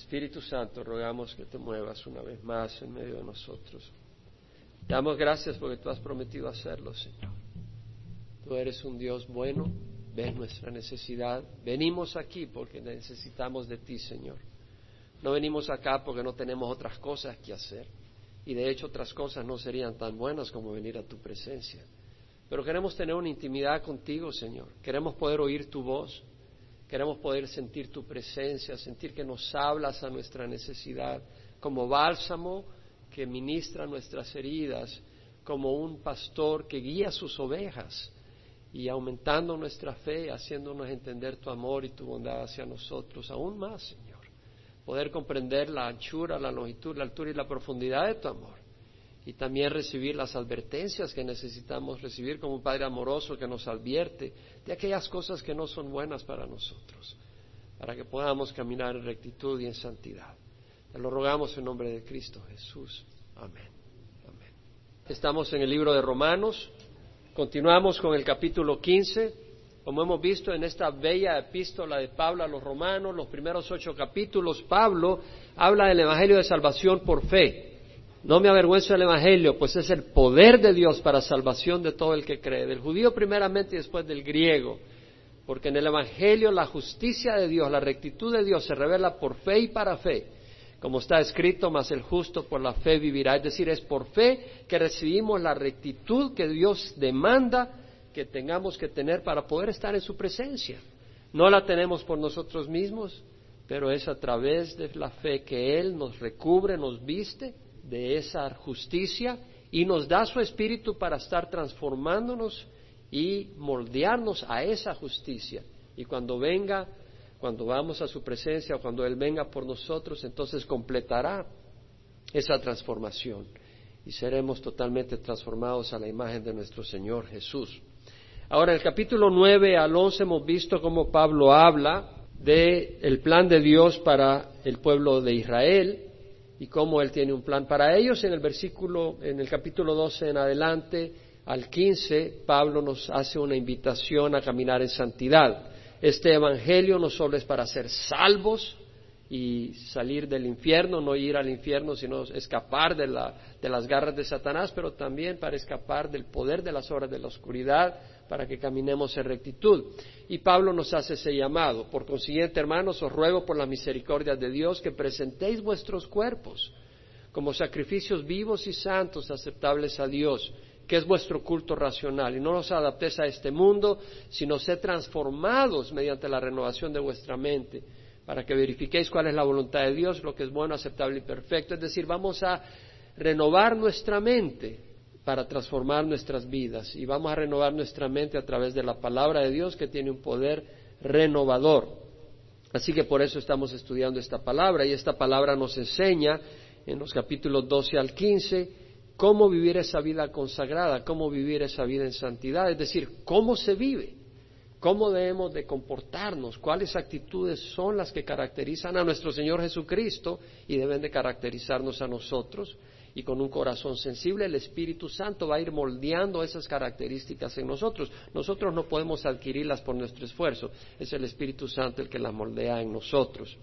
Espíritu Santo, rogamos que te muevas una vez más en medio de nosotros. Te damos gracias porque tú has prometido hacerlo, Señor. Tú eres un Dios bueno, ves nuestra necesidad. Venimos aquí porque necesitamos de ti, Señor. No venimos acá porque no tenemos otras cosas que hacer. Y de hecho otras cosas no serían tan buenas como venir a tu presencia. Pero queremos tener una intimidad contigo, Señor. Queremos poder oír tu voz. Queremos poder sentir tu presencia, sentir que nos hablas a nuestra necesidad, como bálsamo que ministra nuestras heridas, como un pastor que guía sus ovejas y aumentando nuestra fe, haciéndonos entender tu amor y tu bondad hacia nosotros, aún más, Señor. Poder comprender la anchura, la longitud, la altura y la profundidad de tu amor. Y también recibir las advertencias que necesitamos recibir como un Padre amoroso que nos advierte de aquellas cosas que no son buenas para nosotros, para que podamos caminar en rectitud y en santidad. Te lo rogamos en nombre de Cristo Jesús. Amén. Amén. Estamos en el libro de Romanos. Continuamos con el capítulo 15. Como hemos visto en esta bella epístola de Pablo a los romanos, los primeros ocho capítulos, Pablo habla del Evangelio de salvación por fe. No me avergüenzo del Evangelio, pues es el poder de Dios para salvación de todo el que cree, del judío primeramente y después del griego, porque en el Evangelio la justicia de Dios, la rectitud de Dios se revela por fe y para fe, como está escrito, mas el justo por la fe vivirá. Es decir, es por fe que recibimos la rectitud que Dios demanda que tengamos que tener para poder estar en su presencia. No la tenemos por nosotros mismos, pero es a través de la fe que Él nos recubre, nos viste de esa justicia y nos da su espíritu para estar transformándonos y moldearnos a esa justicia. Y cuando venga, cuando vamos a su presencia o cuando Él venga por nosotros, entonces completará esa transformación y seremos totalmente transformados a la imagen de nuestro Señor Jesús. Ahora, en el capítulo 9 al 11 hemos visto cómo Pablo habla del plan de Dios para el pueblo de Israel y cómo Él tiene un plan para ellos. En el versículo, en el capítulo 12 en adelante al 15, Pablo nos hace una invitación a caminar en santidad. Este Evangelio no solo es para ser salvos y salir del infierno, no ir al infierno, sino escapar de, la, de las garras de Satanás, pero también para escapar del poder de las horas de la oscuridad, para que caminemos en rectitud. Y Pablo nos hace ese llamado. Por consiguiente, hermanos, os ruego por la misericordia de Dios que presentéis vuestros cuerpos como sacrificios vivos y santos aceptables a Dios, que es vuestro culto racional. Y no os adaptéis a este mundo, sino sed transformados mediante la renovación de vuestra mente, para que verifiquéis cuál es la voluntad de Dios, lo que es bueno, aceptable y perfecto. Es decir, vamos a renovar nuestra mente para transformar nuestras vidas y vamos a renovar nuestra mente a través de la palabra de Dios que tiene un poder renovador. Así que por eso estamos estudiando esta palabra y esta palabra nos enseña en los capítulos 12 al 15 cómo vivir esa vida consagrada, cómo vivir esa vida en santidad, es decir, cómo se vive, cómo debemos de comportarnos, cuáles actitudes son las que caracterizan a nuestro Señor Jesucristo y deben de caracterizarnos a nosotros y con un corazón sensible, el Espíritu Santo va a ir moldeando esas características en nosotros. Nosotros no podemos adquirirlas por nuestro esfuerzo, es el Espíritu Santo el que las moldea en nosotros.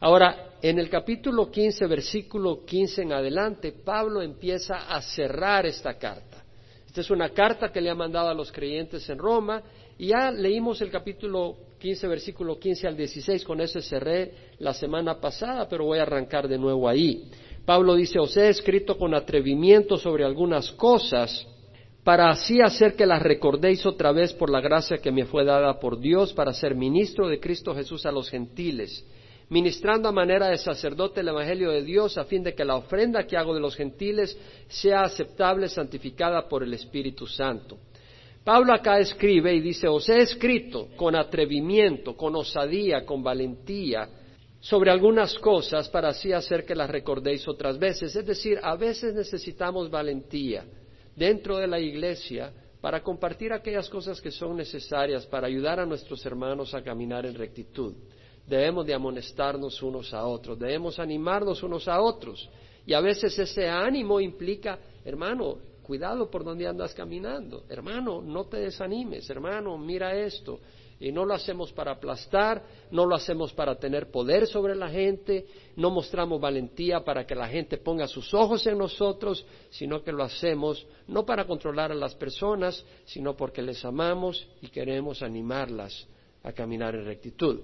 Ahora, en el capítulo 15, versículo 15 en adelante, Pablo empieza a cerrar esta carta. Esta es una carta que le ha mandado a los creyentes en Roma y ya leímos el capítulo 15, versículo 15 al 16, con ese cerré la semana pasada, pero voy a arrancar de nuevo ahí. Pablo dice, os he escrito con atrevimiento sobre algunas cosas para así hacer que las recordéis otra vez por la gracia que me fue dada por Dios para ser ministro de Cristo Jesús a los gentiles, ministrando a manera de sacerdote el Evangelio de Dios a fin de que la ofrenda que hago de los gentiles sea aceptable, santificada por el Espíritu Santo. Pablo acá escribe y dice, os he escrito con atrevimiento, con osadía, con valentía, sobre algunas cosas para así hacer que las recordéis otras veces. Es decir, a veces necesitamos valentía dentro de la iglesia para compartir aquellas cosas que son necesarias para ayudar a nuestros hermanos a caminar en rectitud. Debemos de amonestarnos unos a otros, debemos animarnos unos a otros. Y a veces ese ánimo implica, hermano, cuidado por donde andas caminando, hermano, no te desanimes, hermano, mira esto, Y no lo hacemos para aplastar, no lo hacemos para tener poder sobre la gente, no mostramos valentía para que la gente ponga sus ojos en nosotros, sino que lo hacemos no para controlar a las personas, sino porque les amamos y queremos animarlas a caminar en rectitud.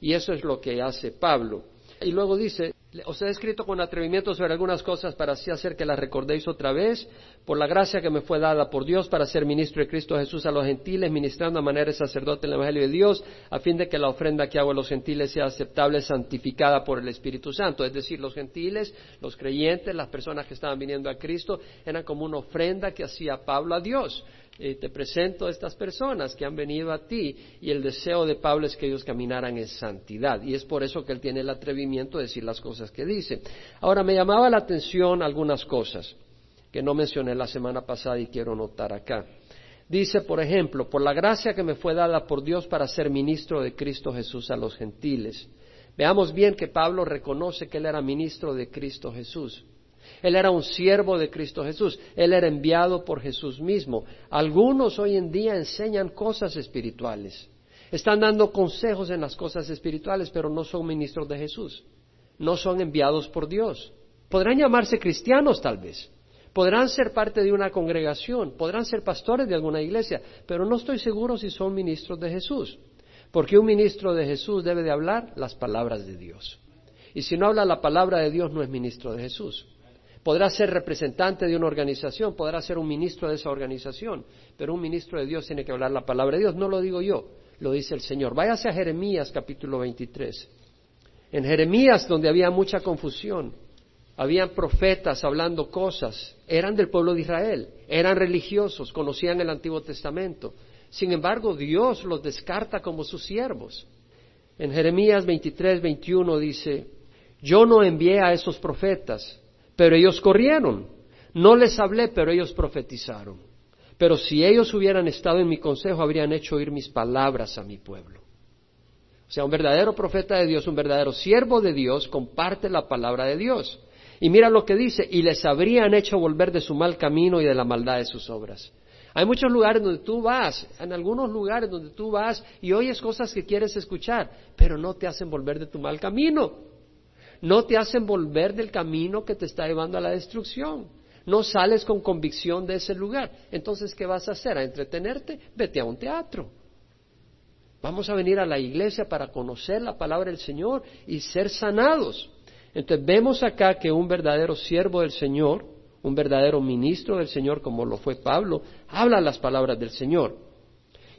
Y eso es lo que hace Pablo. Y luego dice, os he escrito con atrevimiento sobre algunas cosas para así hacer que las recordéis otra vez, por la gracia que me fue dada por Dios para ser ministro de Cristo Jesús a los gentiles, ministrando a manera de sacerdote en el Evangelio de Dios, a fin de que la ofrenda que hago a los gentiles sea aceptable, santificada por el Espíritu Santo. Es decir, los gentiles, los creyentes, las personas que estaban viniendo a Cristo, eran como una ofrenda que hacía Pablo a Dios. Eh, te presento a estas personas que han venido a ti y el deseo de Pablo es que ellos caminaran en santidad y es por eso que él tiene el atrevimiento de decir las cosas que dice. Ahora me llamaba la atención algunas cosas que no mencioné la semana pasada y quiero notar acá. Dice, por ejemplo, por la gracia que me fue dada por Dios para ser ministro de Cristo Jesús a los gentiles. Veamos bien que Pablo reconoce que él era ministro de Cristo Jesús. Él era un siervo de Cristo Jesús. Él era enviado por Jesús mismo. Algunos hoy en día enseñan cosas espirituales. Están dando consejos en las cosas espirituales, pero no son ministros de Jesús. No son enviados por Dios. Podrán llamarse cristianos tal vez. Podrán ser parte de una congregación. Podrán ser pastores de alguna iglesia. Pero no estoy seguro si son ministros de Jesús. Porque un ministro de Jesús debe de hablar las palabras de Dios. Y si no habla la palabra de Dios, no es ministro de Jesús podrá ser representante de una organización, podrá ser un ministro de esa organización, pero un ministro de Dios tiene que hablar la palabra de Dios. No lo digo yo, lo dice el Señor. Váyase a Jeremías capítulo 23. En Jeremías, donde había mucha confusión, habían profetas hablando cosas, eran del pueblo de Israel, eran religiosos, conocían el Antiguo Testamento. Sin embargo, Dios los descarta como sus siervos. En Jeremías 23, 21 dice, yo no envié a esos profetas, pero ellos corrieron. No les hablé, pero ellos profetizaron. Pero si ellos hubieran estado en mi consejo, habrían hecho oír mis palabras a mi pueblo. O sea, un verdadero profeta de Dios, un verdadero siervo de Dios, comparte la palabra de Dios. Y mira lo que dice, y les habrían hecho volver de su mal camino y de la maldad de sus obras. Hay muchos lugares donde tú vas, en algunos lugares donde tú vas y oyes cosas que quieres escuchar, pero no te hacen volver de tu mal camino no te hacen volver del camino que te está llevando a la destrucción. No sales con convicción de ese lugar. Entonces, ¿qué vas a hacer? ¿A entretenerte? Vete a un teatro. Vamos a venir a la iglesia para conocer la palabra del Señor y ser sanados. Entonces, vemos acá que un verdadero siervo del Señor, un verdadero ministro del Señor, como lo fue Pablo, habla las palabras del Señor.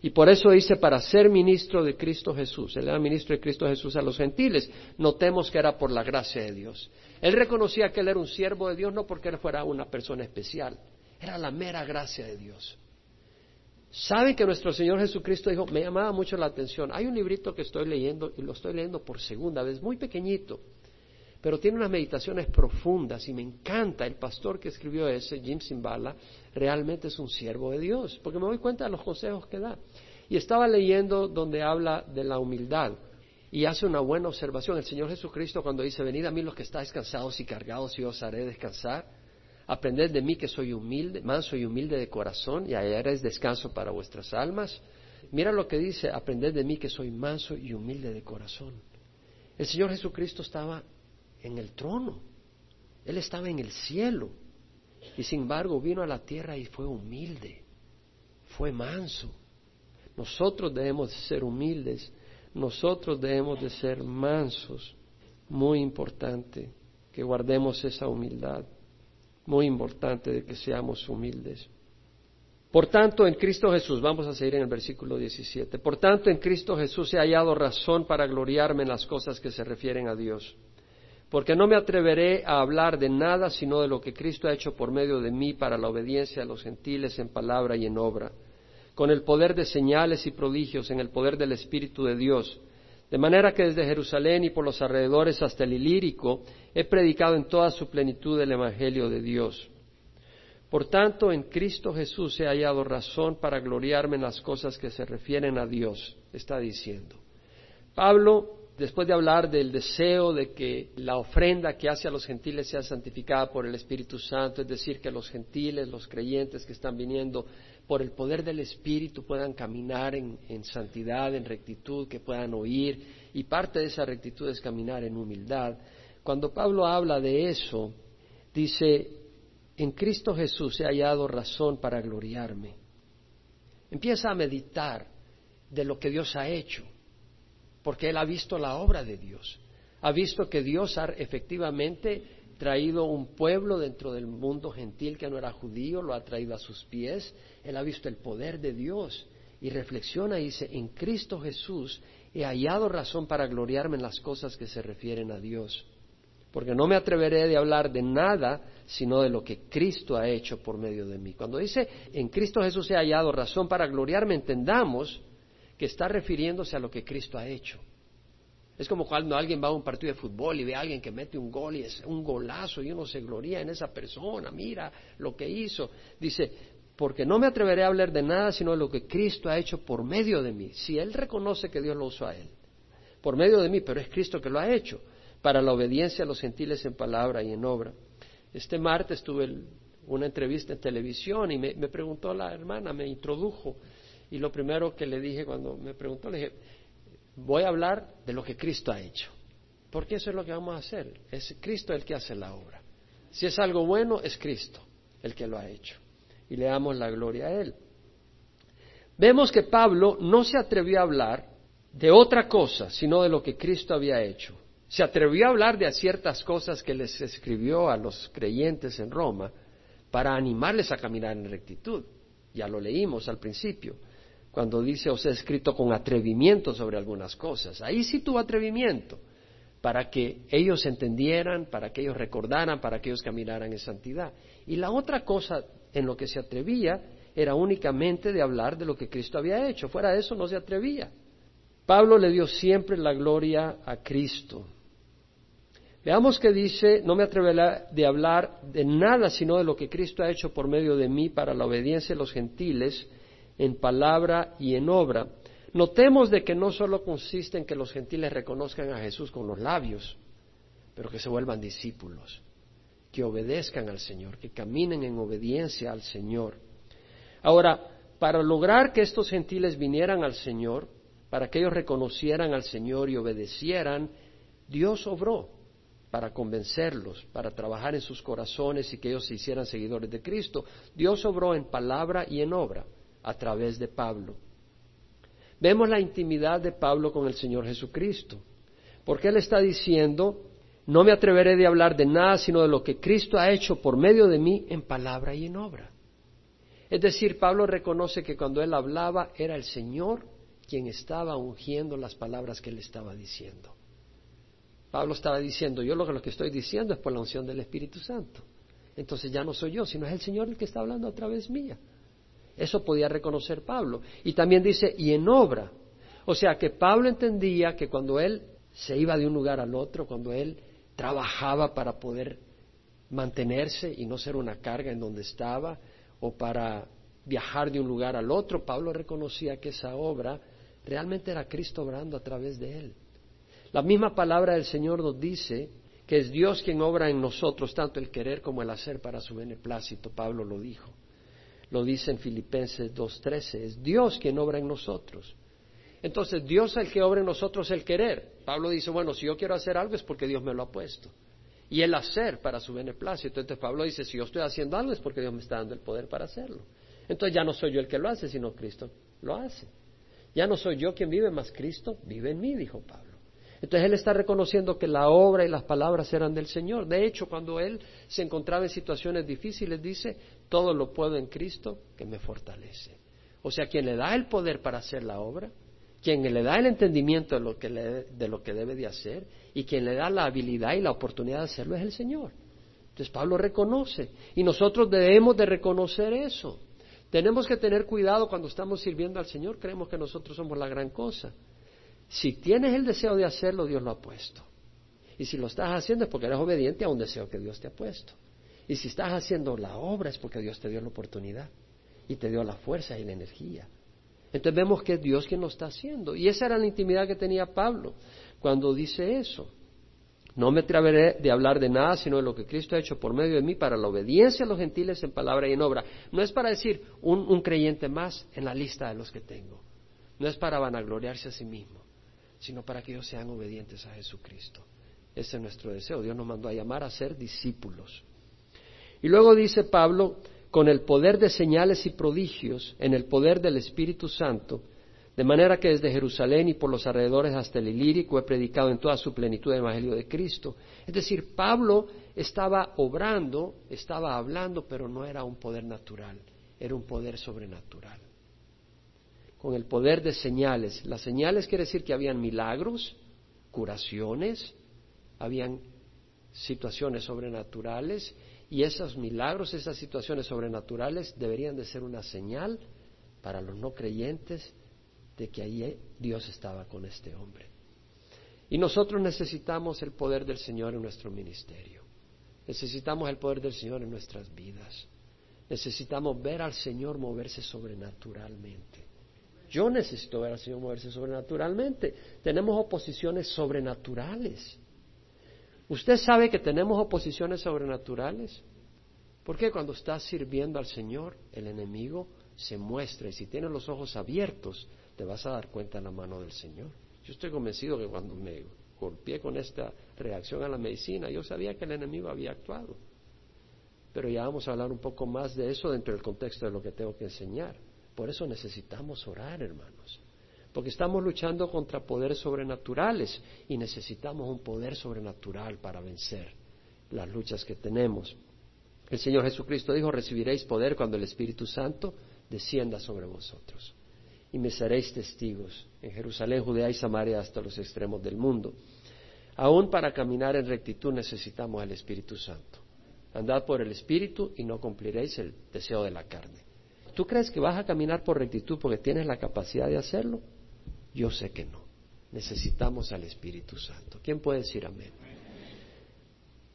Y por eso dice, para ser ministro de Cristo Jesús. Él era ministro de Cristo Jesús a los gentiles. Notemos que era por la gracia de Dios. Él reconocía que él era un siervo de Dios no porque él fuera una persona especial. Era la mera gracia de Dios. ¿Sabe que nuestro Señor Jesucristo dijo, me llamaba mucho la atención? Hay un librito que estoy leyendo y lo estoy leyendo por segunda vez, muy pequeñito, pero tiene unas meditaciones profundas y me encanta el pastor que escribió ese, Jim Simbala, realmente es un siervo de Dios, porque me doy cuenta de los consejos que da. Y estaba leyendo donde habla de la humildad y hace una buena observación. El Señor Jesucristo cuando dice, venid a mí los que estáis cansados y cargados y os haré descansar, aprended de mí que soy humilde, manso y humilde de corazón y hallaréis descanso para vuestras almas. Mira lo que dice, aprended de mí que soy manso y humilde de corazón. El Señor Jesucristo estaba en el trono. Él estaba en el cielo. Y sin embargo vino a la tierra y fue humilde. Fue manso. Nosotros debemos de ser humildes. Nosotros debemos de ser mansos. Muy importante que guardemos esa humildad. Muy importante de que seamos humildes. Por tanto, en Cristo Jesús, vamos a seguir en el versículo 17, por tanto, en Cristo Jesús he hallado razón para gloriarme en las cosas que se refieren a Dios porque no me atreveré a hablar de nada sino de lo que Cristo ha hecho por medio de mí para la obediencia a los gentiles en palabra y en obra, con el poder de señales y prodigios, en el poder del Espíritu de Dios. De manera que desde Jerusalén y por los alrededores hasta el Ilírico he predicado en toda su plenitud el Evangelio de Dios. Por tanto, en Cristo Jesús he hallado razón para gloriarme en las cosas que se refieren a Dios, está diciendo. Pablo después de hablar del deseo de que la ofrenda que hace a los gentiles sea santificada por el Espíritu Santo, es decir, que los gentiles, los creyentes que están viniendo por el poder del Espíritu puedan caminar en, santidad, en rectitud, que puedan oír, y parte de esa rectitud es caminar en humildad. Cuando Pablo habla de eso, dice, en Cristo Jesús he hallado razón para gloriarme. Empieza a meditar de lo que Dios ha hecho porque él ha visto la obra de Dios. Ha visto que Dios ha efectivamente traído un pueblo dentro del mundo gentil que no era judío, lo ha traído a sus pies. Él ha visto el poder de Dios y reflexiona y dice, en Cristo Jesús he hallado razón para gloriarme en las cosas que se refieren a Dios. Porque no me atreveré de hablar de nada sino de lo que Cristo ha hecho por medio de mí. Cuando dice, en Cristo Jesús he hallado razón para gloriarme, entendamos que está refiriéndose a lo que Cristo ha hecho. Es como cuando alguien va a un partido de fútbol y ve a alguien que mete un gol y es un golazo y uno se gloria en esa persona, mira lo que hizo. Dice, porque no me atreveré a hablar de nada sino de lo que Cristo ha hecho por medio de mí. Si Él reconoce que Dios lo usó a Él, por medio de mí, pero es Cristo que lo ha hecho, para la obediencia a los gentiles en palabra y en obra. Este martes tuve una entrevista en televisión y me preguntó la hermana, me introdujo y lo primero que le dije cuando me preguntó, le dije, voy a hablar de lo que Cristo ha hecho. Porque eso es lo que vamos a hacer. Es Cristo el que hace la obra. Si es algo bueno, es Cristo el que lo ha hecho. Y le damos la gloria a Él. Vemos que Pablo no se atrevió a hablar de otra cosa, sino de lo que Cristo había hecho. Se atrevió a hablar de ciertas cosas que les escribió a los creyentes en Roma para animarles a caminar en rectitud. Ya lo leímos al principio cuando dice os he escrito con atrevimiento sobre algunas cosas. Ahí sí tuvo atrevimiento para que ellos entendieran, para que ellos recordaran, para que ellos caminaran en santidad. Y la otra cosa en lo que se atrevía era únicamente de hablar de lo que Cristo había hecho. Fuera de eso no se atrevía. Pablo le dio siempre la gloria a Cristo. Veamos que dice, no me atreveré de hablar de nada sino de lo que Cristo ha hecho por medio de mí para la obediencia de los gentiles, en palabra y en obra. Notemos de que no solo consiste en que los gentiles reconozcan a Jesús con los labios, pero que se vuelvan discípulos, que obedezcan al Señor, que caminen en obediencia al Señor. Ahora, para lograr que estos gentiles vinieran al Señor, para que ellos reconocieran al Señor y obedecieran, Dios obró para convencerlos, para trabajar en sus corazones y que ellos se hicieran seguidores de Cristo. Dios obró en palabra y en obra a través de Pablo. Vemos la intimidad de Pablo con el Señor Jesucristo, porque Él está diciendo, no me atreveré de hablar de nada sino de lo que Cristo ha hecho por medio de mí en palabra y en obra. Es decir, Pablo reconoce que cuando él hablaba era el Señor quien estaba ungiendo las palabras que él estaba diciendo. Pablo estaba diciendo, yo lo que, lo que estoy diciendo es por la unción del Espíritu Santo. Entonces ya no soy yo, sino es el Señor el que está hablando a través mía. Eso podía reconocer Pablo. Y también dice, y en obra. O sea que Pablo entendía que cuando él se iba de un lugar al otro, cuando él trabajaba para poder mantenerse y no ser una carga en donde estaba, o para viajar de un lugar al otro, Pablo reconocía que esa obra realmente era Cristo obrando a través de él. La misma palabra del Señor nos dice que es Dios quien obra en nosotros tanto el querer como el hacer para su beneplácito, Pablo lo dijo. Lo dice en Filipenses 2.13, es Dios quien obra en nosotros. Entonces, Dios es el que obra en nosotros el querer. Pablo dice, bueno, si yo quiero hacer algo es porque Dios me lo ha puesto. Y el hacer para su beneplácito. Entonces Pablo dice, si yo estoy haciendo algo es porque Dios me está dando el poder para hacerlo. Entonces ya no soy yo el que lo hace, sino Cristo lo hace. Ya no soy yo quien vive, más Cristo vive en mí, dijo Pablo. Entonces él está reconociendo que la obra y las palabras eran del Señor. De hecho, cuando él se encontraba en situaciones difíciles, dice, todo lo puedo en Cristo que me fortalece. O sea, quien le da el poder para hacer la obra, quien le da el entendimiento de lo que, de lo que debe de hacer y quien le da la habilidad y la oportunidad de hacerlo es el Señor. Entonces Pablo reconoce y nosotros debemos de reconocer eso. Tenemos que tener cuidado cuando estamos sirviendo al Señor, creemos que nosotros somos la gran cosa. Si tienes el deseo de hacerlo, Dios lo ha puesto. Y si lo estás haciendo es porque eres obediente a un deseo que Dios te ha puesto. Y si estás haciendo la obra es porque Dios te dio la oportunidad y te dio la fuerza y la energía. Entonces vemos que es Dios quien lo está haciendo. Y esa era la intimidad que tenía Pablo. cuando dice eso. No me atreveré de hablar de nada sino de lo que Cristo ha hecho por medio de mí para la obediencia a los gentiles en palabra y en obra. No es para decir un, un creyente más en la lista de los que tengo. No es para vanagloriarse a sí mismo, sino para que ellos sean obedientes a Jesucristo. Ese es nuestro deseo. Dios nos mandó a llamar a ser discípulos. Y luego dice Pablo, con el poder de señales y prodigios, en el poder del Espíritu Santo, de manera que desde Jerusalén y por los alrededores hasta el Ilírico he predicado en toda su plenitud el Evangelio de Cristo. Es decir, Pablo estaba obrando, estaba hablando, pero no era un poder natural, era un poder sobrenatural. Con el poder de señales. Las señales quiere decir que habían milagros, curaciones, habían situaciones sobrenaturales y esos milagros, esas situaciones sobrenaturales deberían de ser una señal para los no creyentes de que allí Dios estaba con este hombre. Y nosotros necesitamos el poder del Señor en nuestro ministerio. Necesitamos el poder del Señor en nuestras vidas. Necesitamos ver al Señor moverse sobrenaturalmente. Yo necesito ver al Señor moverse sobrenaturalmente. Tenemos oposiciones sobrenaturales. ¿Usted sabe que tenemos oposiciones sobrenaturales? Porque cuando estás sirviendo al Señor, el enemigo se muestra y si tienes los ojos abiertos, te vas a dar cuenta en la mano del Señor. Yo estoy convencido que cuando me golpeé con esta reacción a la medicina, yo sabía que el enemigo había actuado. Pero ya vamos a hablar un poco más de eso dentro del contexto de lo que tengo que enseñar. Por eso necesitamos orar, hermanos. Porque estamos luchando contra poderes sobrenaturales y necesitamos un poder sobrenatural para vencer las luchas que tenemos. El Señor Jesucristo dijo, recibiréis poder cuando el Espíritu Santo descienda sobre vosotros y me seréis testigos en Jerusalén, Judea y Samaria hasta los extremos del mundo. Aún para caminar en rectitud necesitamos el Espíritu Santo. Andad por el Espíritu y no cumpliréis el deseo de la carne. ¿Tú crees que vas a caminar por rectitud porque tienes la capacidad de hacerlo? Yo sé que no. Necesitamos al Espíritu Santo. ¿Quién puede decir amén?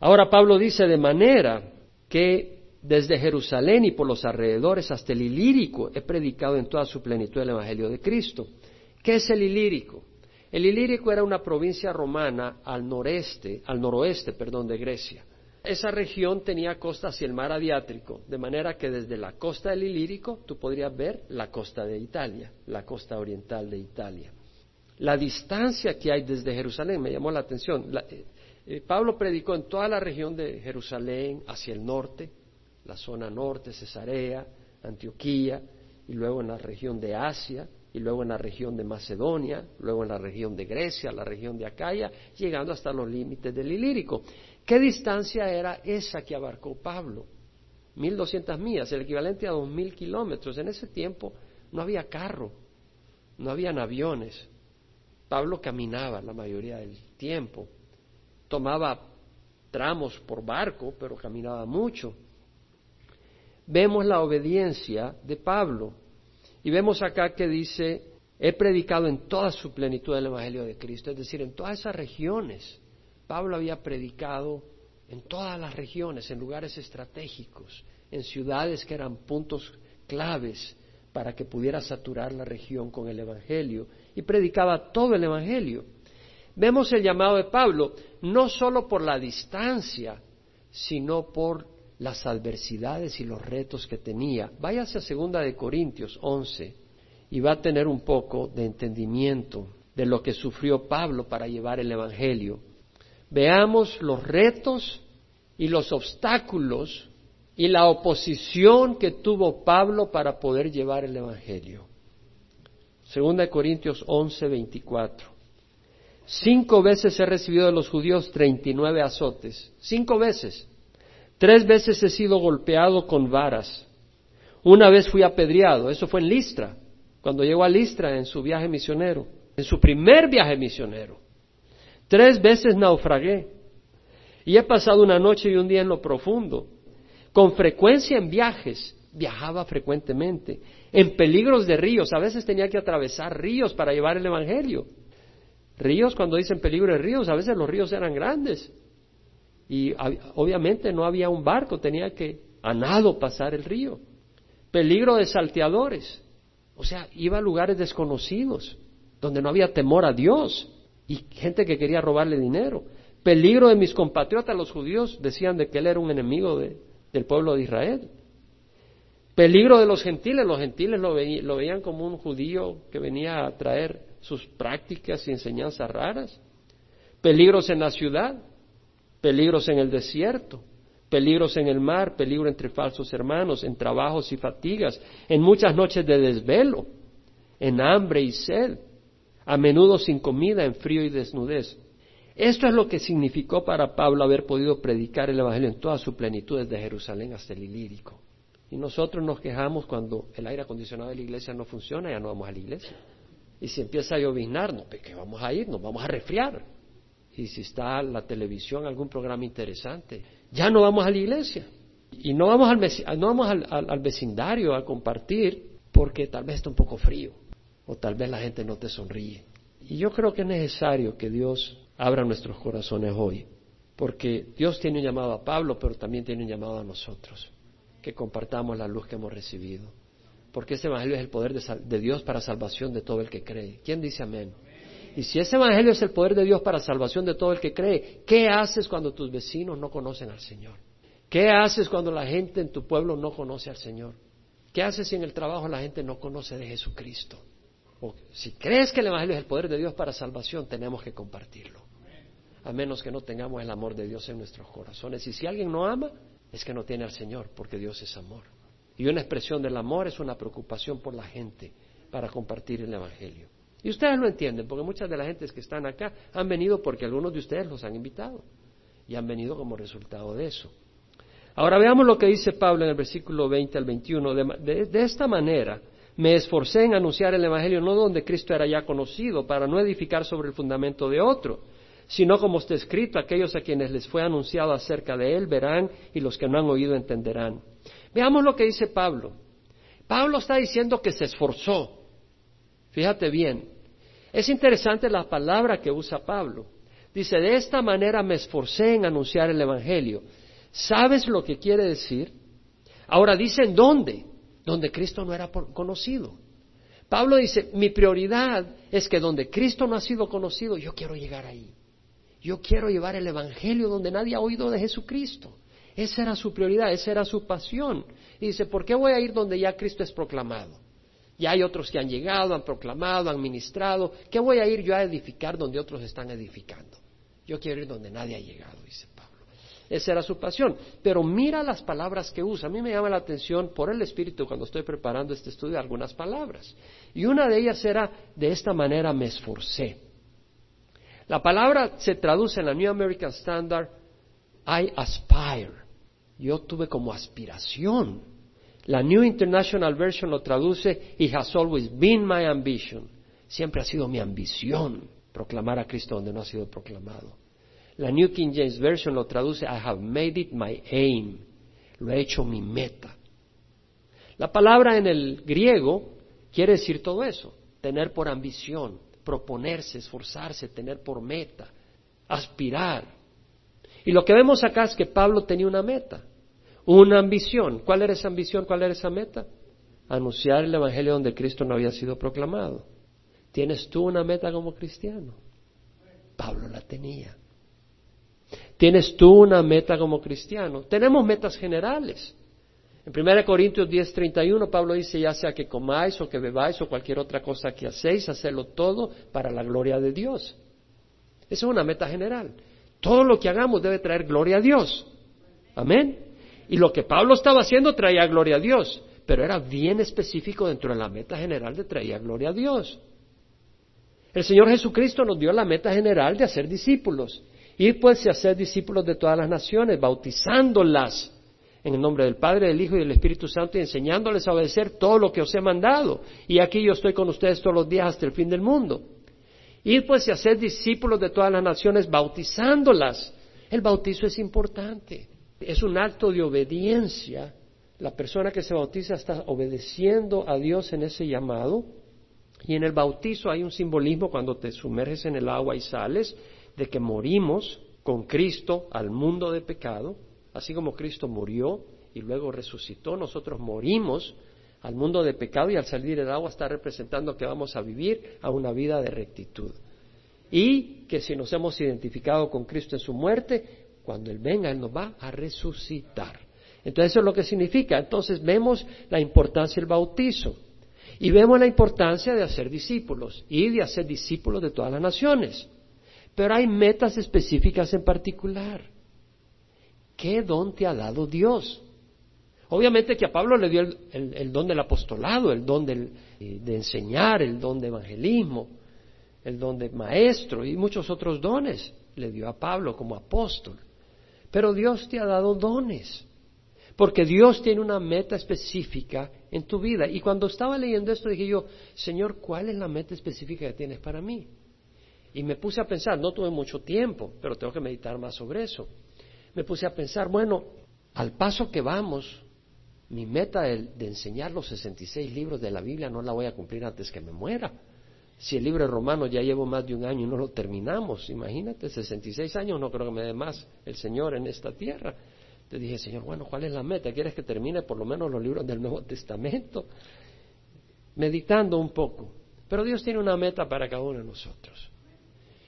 Ahora Pablo dice de manera que desde Jerusalén y por los alrededores hasta el Ilírico he predicado en toda su plenitud el Evangelio de Cristo. ¿Qué es el Ilírico? El Ilírico era una provincia romana al noreste, al noroeste, perdón, de Grecia. Esa región tenía costa hacia el mar Adriático, de manera que desde la costa del Ilírico tú podrías ver la costa de Italia, la costa oriental de Italia. La distancia que hay desde Jerusalén me llamó la atención. Eh, eh, Pablo predicó en toda la región de Jerusalén, hacia el norte, la zona norte, Cesarea, Antioquía, y luego en la región de Asia, y luego en la región de Macedonia, luego en la región de Grecia, la región de Acaya, llegando hasta los límites del Ilírico. ¿Qué distancia era esa que abarcó Pablo? Mil doscientas millas, el equivalente a dos mil kilómetros. En ese tiempo no había carro, no habían aviones. Pablo caminaba la mayoría del tiempo, tomaba tramos por barco, pero caminaba mucho vemos la obediencia de Pablo. Y vemos acá que dice, he predicado en toda su plenitud el Evangelio de Cristo, es decir, en todas esas regiones. Pablo había predicado en todas las regiones, en lugares estratégicos, en ciudades que eran puntos claves para que pudiera saturar la región con el Evangelio, y predicaba todo el Evangelio. Vemos el llamado de Pablo, no solo por la distancia, sino por las adversidades y los retos que tenía. Váyase a segunda de Corintios 11 y va a tener un poco de entendimiento de lo que sufrió Pablo para llevar el Evangelio. Veamos los retos y los obstáculos y la oposición que tuvo Pablo para poder llevar el Evangelio. Segunda de Corintios 11, 24. Cinco veces he recibido de los judíos treinta y nueve azotes. Cinco veces. Tres veces he sido golpeado con varas. Una vez fui apedreado, eso fue en Listra, cuando llegó a Listra en su viaje misionero, en su primer viaje misionero. Tres veces naufragué y he pasado una noche y un día en lo profundo. Con frecuencia en viajes, viajaba frecuentemente, en peligros de ríos, a veces tenía que atravesar ríos para llevar el Evangelio. Ríos, cuando dicen peligro de ríos, a veces los ríos eran grandes y obviamente no había un barco, tenía que a nado pasar el río. Peligro de salteadores, o sea, iba a lugares desconocidos, donde no había temor a Dios. Y gente que quería robarle dinero. Peligro de mis compatriotas, los judíos decían de que él era un enemigo del pueblo de Israel. Peligro de los gentiles, los gentiles lo, lo veían como un judío que venía a traer sus prácticas y enseñanzas raras. Peligros en la ciudad, peligros en el desierto, peligros en el mar, peligro entre falsos hermanos, en trabajos y fatigas, en muchas noches de desvelo, en hambre y sed, a menudo sin comida, en frío y desnudez. Esto es lo que significó para Pablo haber podido predicar el Evangelio en toda su plenitud desde Jerusalén hasta el Ilírico. Y nosotros nos quejamos cuando el aire acondicionado de la iglesia no funciona, ya no vamos a la iglesia. Y si empieza a lloviznar, no, ¿qué vamos a ir? Nos vamos a resfriar. Y si está la televisión, algún programa interesante, ya no vamos a la iglesia. Y no vamos al, no vamos al vecindario a compartir porque tal vez está un poco frío o tal vez la gente no te sonríe. Y yo creo que es necesario que Dios abra nuestros corazones hoy, porque Dios tiene un llamado a Pablo, pero también tiene un llamado a nosotros, que compartamos la luz que hemos recibido, porque ese Evangelio es el poder de, Dios para salvación de todo el que cree. ¿Quién dice amén? Y si ese Evangelio es el poder de Dios para salvación de todo el que cree, ¿qué haces cuando tus vecinos no conocen al Señor? ¿Qué haces cuando la gente en tu pueblo no conoce al Señor? ¿Qué haces si en el trabajo la gente no conoce de Jesucristo? O si crees que el Evangelio es el poder de Dios para salvación, tenemos que compartirlo a menos que no tengamos el amor de Dios en nuestros corazones. Y si alguien no ama, es que no tiene al Señor, porque Dios es amor. Y una expresión del amor es una preocupación por la gente para compartir el Evangelio. Y ustedes lo entienden, porque muchas de las gentes que están acá han venido porque algunos de ustedes los han invitado y han venido como resultado de eso. Ahora veamos lo que dice Pablo en el versículo 20 al 21. De, de, esta manera me esforcé en anunciar el Evangelio no donde Cristo era ya conocido, para no edificar sobre el fundamento de otro sino como está escrito, aquellos a quienes les fue anunciado acerca de él verán y los que no han oído entenderán. Veamos lo que dice Pablo. Pablo está diciendo que se esforzó. Fíjate bien. Es interesante la palabra que usa Pablo. Dice, de esta manera me esforcé en anunciar el Evangelio. ¿Sabes lo que quiere decir? Ahora dice en dónde, donde Cristo no era conocido. Pablo dice, mi prioridad es que donde Cristo no ha sido conocido, yo quiero llegar ahí. Yo quiero llevar el Evangelio donde nadie ha oído de Jesucristo. Esa era su prioridad, esa era su pasión. Y dice, ¿por qué voy a ir donde ya Cristo es proclamado? Ya hay otros que han llegado, han proclamado, han ministrado. ¿Qué voy a ir yo a edificar donde otros están edificando? Yo quiero ir donde nadie ha llegado, dice. Esa era su pasión. Pero mira las palabras que usa. A mí me llama la atención por el Espíritu cuando estoy preparando este estudio algunas palabras. Y una de ellas era, de esta manera me esforcé. La palabra se traduce en la New American Standard, I aspire. Yo tuve como aspiración. La New International Version lo traduce, It has always been my ambition. Siempre ha sido mi ambición proclamar a Cristo donde no ha sido proclamado. La New King James Version lo traduce, I have made it my aim. Lo he hecho mi meta. La palabra en el griego quiere decir todo eso, tener por ambición, proponerse, esforzarse, tener por meta, aspirar. Y lo que vemos acá es que Pablo tenía una meta, una ambición. ¿Cuál era esa ambición? ¿Cuál era esa meta? Anunciar el Evangelio donde Cristo no había sido proclamado. ¿Tienes tú una meta como cristiano? Pablo la tenía. ¿Tienes tú una meta como cristiano? Tenemos metas generales. En 1 Corintios 10:31 Pablo dice, ya sea que comáis o que bebáis o cualquier otra cosa que hacéis, hacerlo todo para la gloria de Dios. Esa es una meta general. Todo lo que hagamos debe traer gloria a Dios. Amén. Y lo que Pablo estaba haciendo traía gloria a Dios, pero era bien específico dentro de la meta general de traer gloria a Dios. El Señor Jesucristo nos dio la meta general de hacer discípulos. Ir pues y hacer discípulos de todas las naciones, bautizándolas en el nombre del Padre, del Hijo y del Espíritu Santo y enseñándoles a obedecer todo lo que os he mandado. Y aquí yo estoy con ustedes todos los días hasta el fin del mundo. Ir pues y hacer discípulos de todas las naciones, bautizándolas. El bautizo es importante. Es un acto de obediencia. La persona que se bautiza está obedeciendo a Dios en ese llamado. Y en el bautizo hay un simbolismo cuando te sumerges en el agua y sales de que morimos con Cristo al mundo de pecado Así como Cristo murió y luego resucitó, nosotros morimos al mundo de pecado y al salir del agua está representando que vamos a vivir a una vida de rectitud. y que si nos hemos identificado con Cristo en su muerte, cuando Él venga, Él nos va a resucitar. Entonces eso es lo que significa. Entonces vemos la importancia del bautizo y vemos la importancia de hacer discípulos y de hacer discípulos de todas las naciones. Pero hay metas específicas en particular. ¿Qué don te ha dado Dios? Obviamente que a Pablo le dio el, don del apostolado, el don de enseñar, el don de evangelismo, el don de maestro y muchos otros dones le dio a Pablo como apóstol. Pero Dios te ha dado dones, porque Dios tiene una meta específica en tu vida. Y cuando estaba leyendo esto dije yo, Señor, ¿cuál es la meta específica que tienes para mí? Y me puse a pensar, no tuve mucho tiempo, pero tengo que meditar más sobre eso. Me puse a pensar, bueno, al paso que vamos, mi meta de, enseñar los 66 libros de la Biblia no la voy a cumplir antes que me muera. Si el libro de Romanos ya llevo más de un año y no lo terminamos, imagínate, 66 años no creo que me dé más el Señor en esta tierra. Te dije, Señor, bueno, ¿cuál es la meta? ¿Quieres que termine por lo menos los libros del Nuevo Testamento? Meditando un poco. Pero Dios tiene una meta para cada uno de nosotros.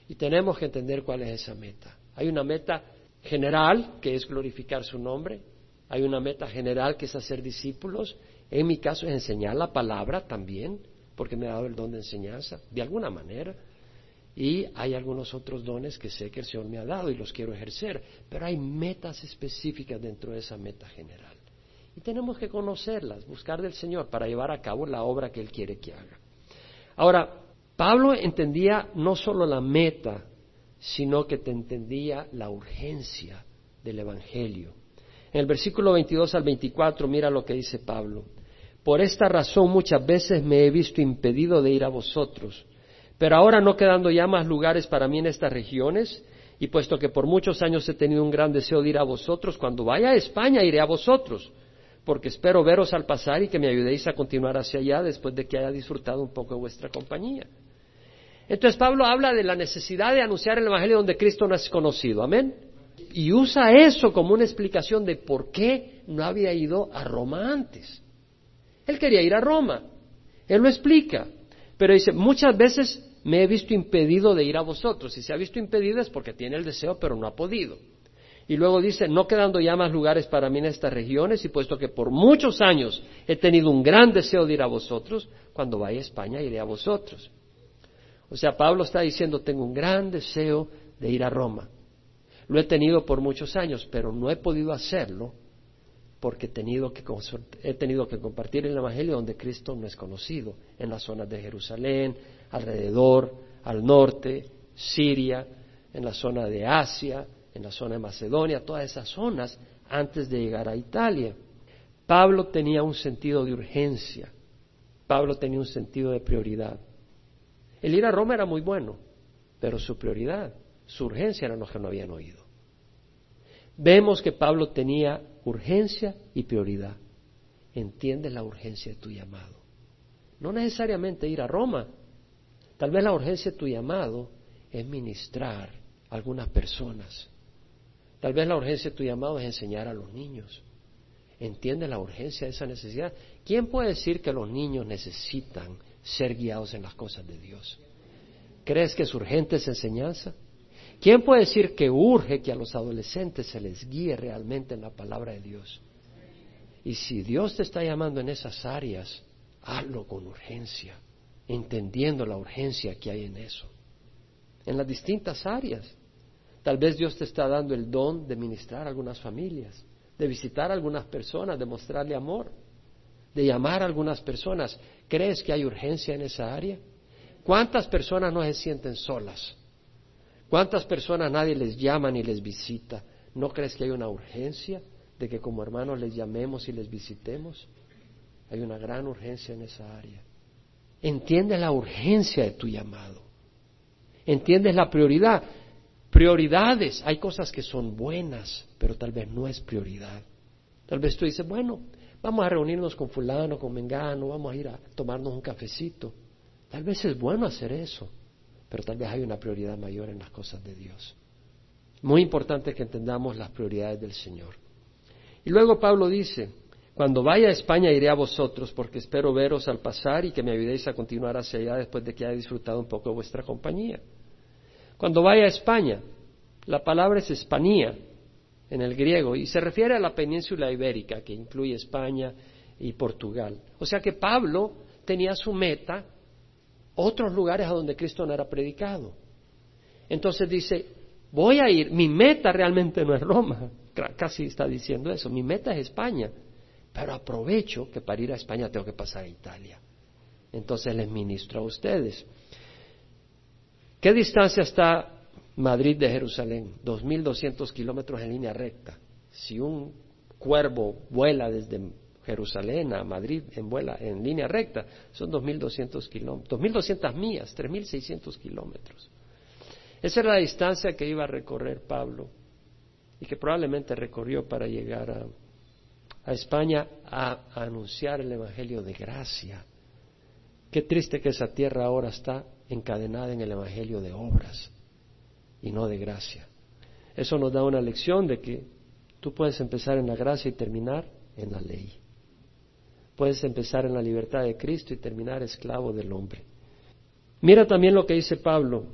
Y tenemos que entender cuál es esa meta. Hay una meta general, que es glorificar su nombre. Hay una meta general, que es hacer discípulos. En mi caso es enseñar la palabra también porque me ha dado el don de enseñanza, de alguna manera. Y hay algunos otros dones que sé que el Señor me ha dado y los quiero ejercer, pero hay metas específicas dentro de esa meta general. Y tenemos que conocerlas, buscar del Señor para llevar a cabo la obra que Él quiere que haga. Ahora, Pablo entendía no solo la meta, sino que te entendía la urgencia del Evangelio. En el versículo 22 al 24, mira lo que dice Pablo. Por esta razón muchas veces me he visto impedido de ir a vosotros. Pero ahora no quedando ya más lugares para mí en estas regiones, y puesto que por muchos años he tenido un gran deseo de ir a vosotros, cuando vaya a España iré a vosotros, porque espero veros al pasar y que me ayudéis a continuar hacia allá después de que haya disfrutado un poco de vuestra compañía. Entonces Pablo habla de la necesidad de anunciar el Evangelio donde Cristo no es conocido. Amén. Y usa eso como una explicación de por qué no había ido a Roma antes. Él quería ir a Roma. Él lo explica. Pero dice, muchas veces me he visto impedido de ir a vosotros. Y se ha visto impedido es porque tiene el deseo, pero no ha podido. Y luego dice, no quedando ya más lugares para mí en estas regiones, y puesto que por muchos años he tenido un gran deseo de ir a vosotros, cuando vaya a España iré a vosotros. O sea, Pablo está diciendo, tengo un gran deseo de ir a Roma. Lo he tenido por muchos años, pero no he podido hacerlo porque he tenido, que, he tenido que compartir el Evangelio donde Cristo no es conocido, en las zonas de Jerusalén, alrededor, al norte, Siria, en la zona de Asia, en la zona de Macedonia, todas esas zonas antes de llegar a Italia. Pablo tenía un sentido de urgencia, Pablo tenía un sentido de prioridad. El ir a Roma era muy bueno, pero su prioridad, su urgencia eran los que no habían oído. Vemos que Pablo tenía urgencia y prioridad. Entiende la urgencia de tu llamado. No necesariamente ir a Roma. Tal vez la urgencia de tu llamado es ministrar a algunas personas. Tal vez la urgencia de tu llamado es enseñar a los niños. Entiende la urgencia de esa necesidad. ¿Quién puede decir que los niños necesitan ser guiados en las cosas de Dios? ¿Crees que es urgente esa enseñanza? ¿Quién puede decir que urge que a los adolescentes se les guíe realmente en la palabra de Dios? Y si Dios te está llamando en esas áreas, hazlo con urgencia, entendiendo la urgencia que hay en eso. En las distintas áreas. Tal vez Dios te está dando el don de ministrar a algunas familias, de visitar a algunas personas, de mostrarle amor, de llamar a algunas personas. ¿Crees que hay urgencia en esa área? ¿Cuántas personas no se sienten solas? ¿Cuántas personas nadie les llama ni les visita? ¿No crees que hay una urgencia de que como hermanos les llamemos y les visitemos? Hay una gran urgencia en esa área. Entiende la urgencia de tu llamado. Entiendes la prioridad. Prioridades. Hay cosas que son buenas, pero tal vez no es prioridad. Tal vez tú dices, bueno, vamos a reunirnos con fulano, con mengano, vamos a ir a tomarnos un cafecito. Tal vez es bueno hacer eso, pero tal vez hay una prioridad mayor en las cosas de Dios. Muy importante que entendamos las prioridades del Señor. Y luego Pablo dice, cuando vaya a España iré a vosotros porque espero veros al pasar y que me ayudéis a continuar hacia allá después de que haya disfrutado un poco de vuestra compañía. Cuando vaya a España, la palabra es Hispanía en el griego y se refiere a la península ibérica que incluye España y Portugal. O sea que Pablo tenía su meta otros lugares a donde Cristo no era predicado. Entonces dice, voy a ir, mi meta realmente no es Roma, casi está diciendo eso, mi meta es España, pero aprovecho que para ir a España tengo que pasar a Italia. Entonces les ministro a ustedes. ¿Qué distancia está Madrid de Jerusalén? 2.200 kilómetros en línea recta. Si un cuervo vuela desde Jerusalén a Madrid en, vuela, en línea recta, son 2.200 kilómetros, 2.200 millas, 3.600 kilómetros. Esa era la distancia que iba a recorrer Pablo y que probablemente recorrió para llegar a, España a, a anunciar el Evangelio de gracia. Qué triste que esa tierra ahora está encadenada en el Evangelio de obras y no de gracia. Eso nos da una lección de que tú puedes empezar en la gracia y terminar en la ley. Puedes empezar en la libertad de Cristo y terminar esclavo del hombre. Mira también lo que dice Pablo.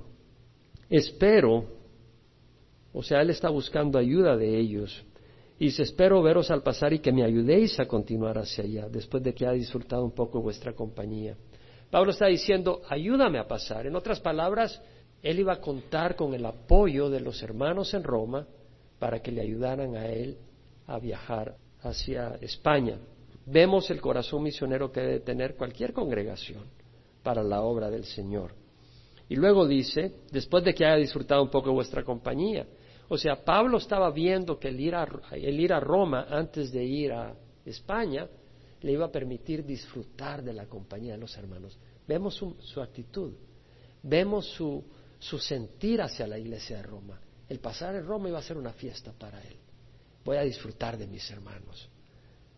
Espero, o sea, él está buscando ayuda de ellos. Y dice, espero veros al pasar y que me ayudéis a continuar hacia allá, después de que haya disfrutado un poco vuestra compañía. Pablo está diciendo, ayúdame a pasar. En otras palabras, él iba a contar con el apoyo de los hermanos en Roma para que le ayudaran a él a viajar hacia España. Vemos el corazón misionero que debe tener cualquier congregación para la obra del Señor. Y luego dice, después de que haya disfrutado un poco de vuestra compañía. O sea, Pablo estaba viendo que el ir a, el ir a Roma antes de ir a España le iba a permitir disfrutar de la compañía de los hermanos. Vemos su, su actitud, vemos su, su sentir hacia la iglesia de Roma. El pasar en Roma iba a ser una fiesta para él. Voy a disfrutar de mis hermanos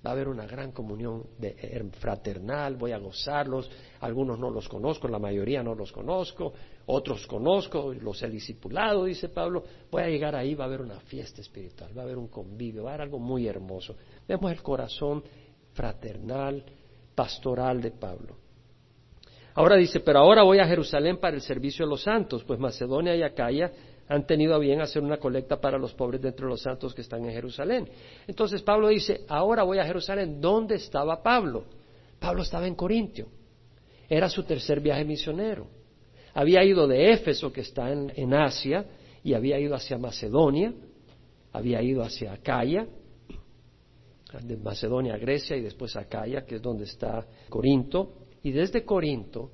va a haber una gran comunión de, fraternal, voy a gozarlos, algunos no los conozco, la mayoría no los conozco, otros conozco, los he discipulado, dice Pablo, voy a llegar ahí, va a haber una fiesta espiritual, va a haber un convivio, va a haber algo muy hermoso. Vemos el corazón fraternal, pastoral de Pablo. Ahora dice, pero ahora voy a Jerusalén para el servicio de los santos, pues Macedonia y Acaya han tenido a bien hacer una colecta para los pobres dentro de los santos que están en Jerusalén. Entonces Pablo dice, ahora voy a Jerusalén. ¿Dónde estaba Pablo? Pablo estaba en Corintio. Era su tercer viaje misionero. Había ido de Éfeso, que está en, Asia, y había ido hacia Macedonia, había ido hacia Acaya, de Macedonia a Grecia y después a Acaya, que es donde está Corinto, y desde Corinto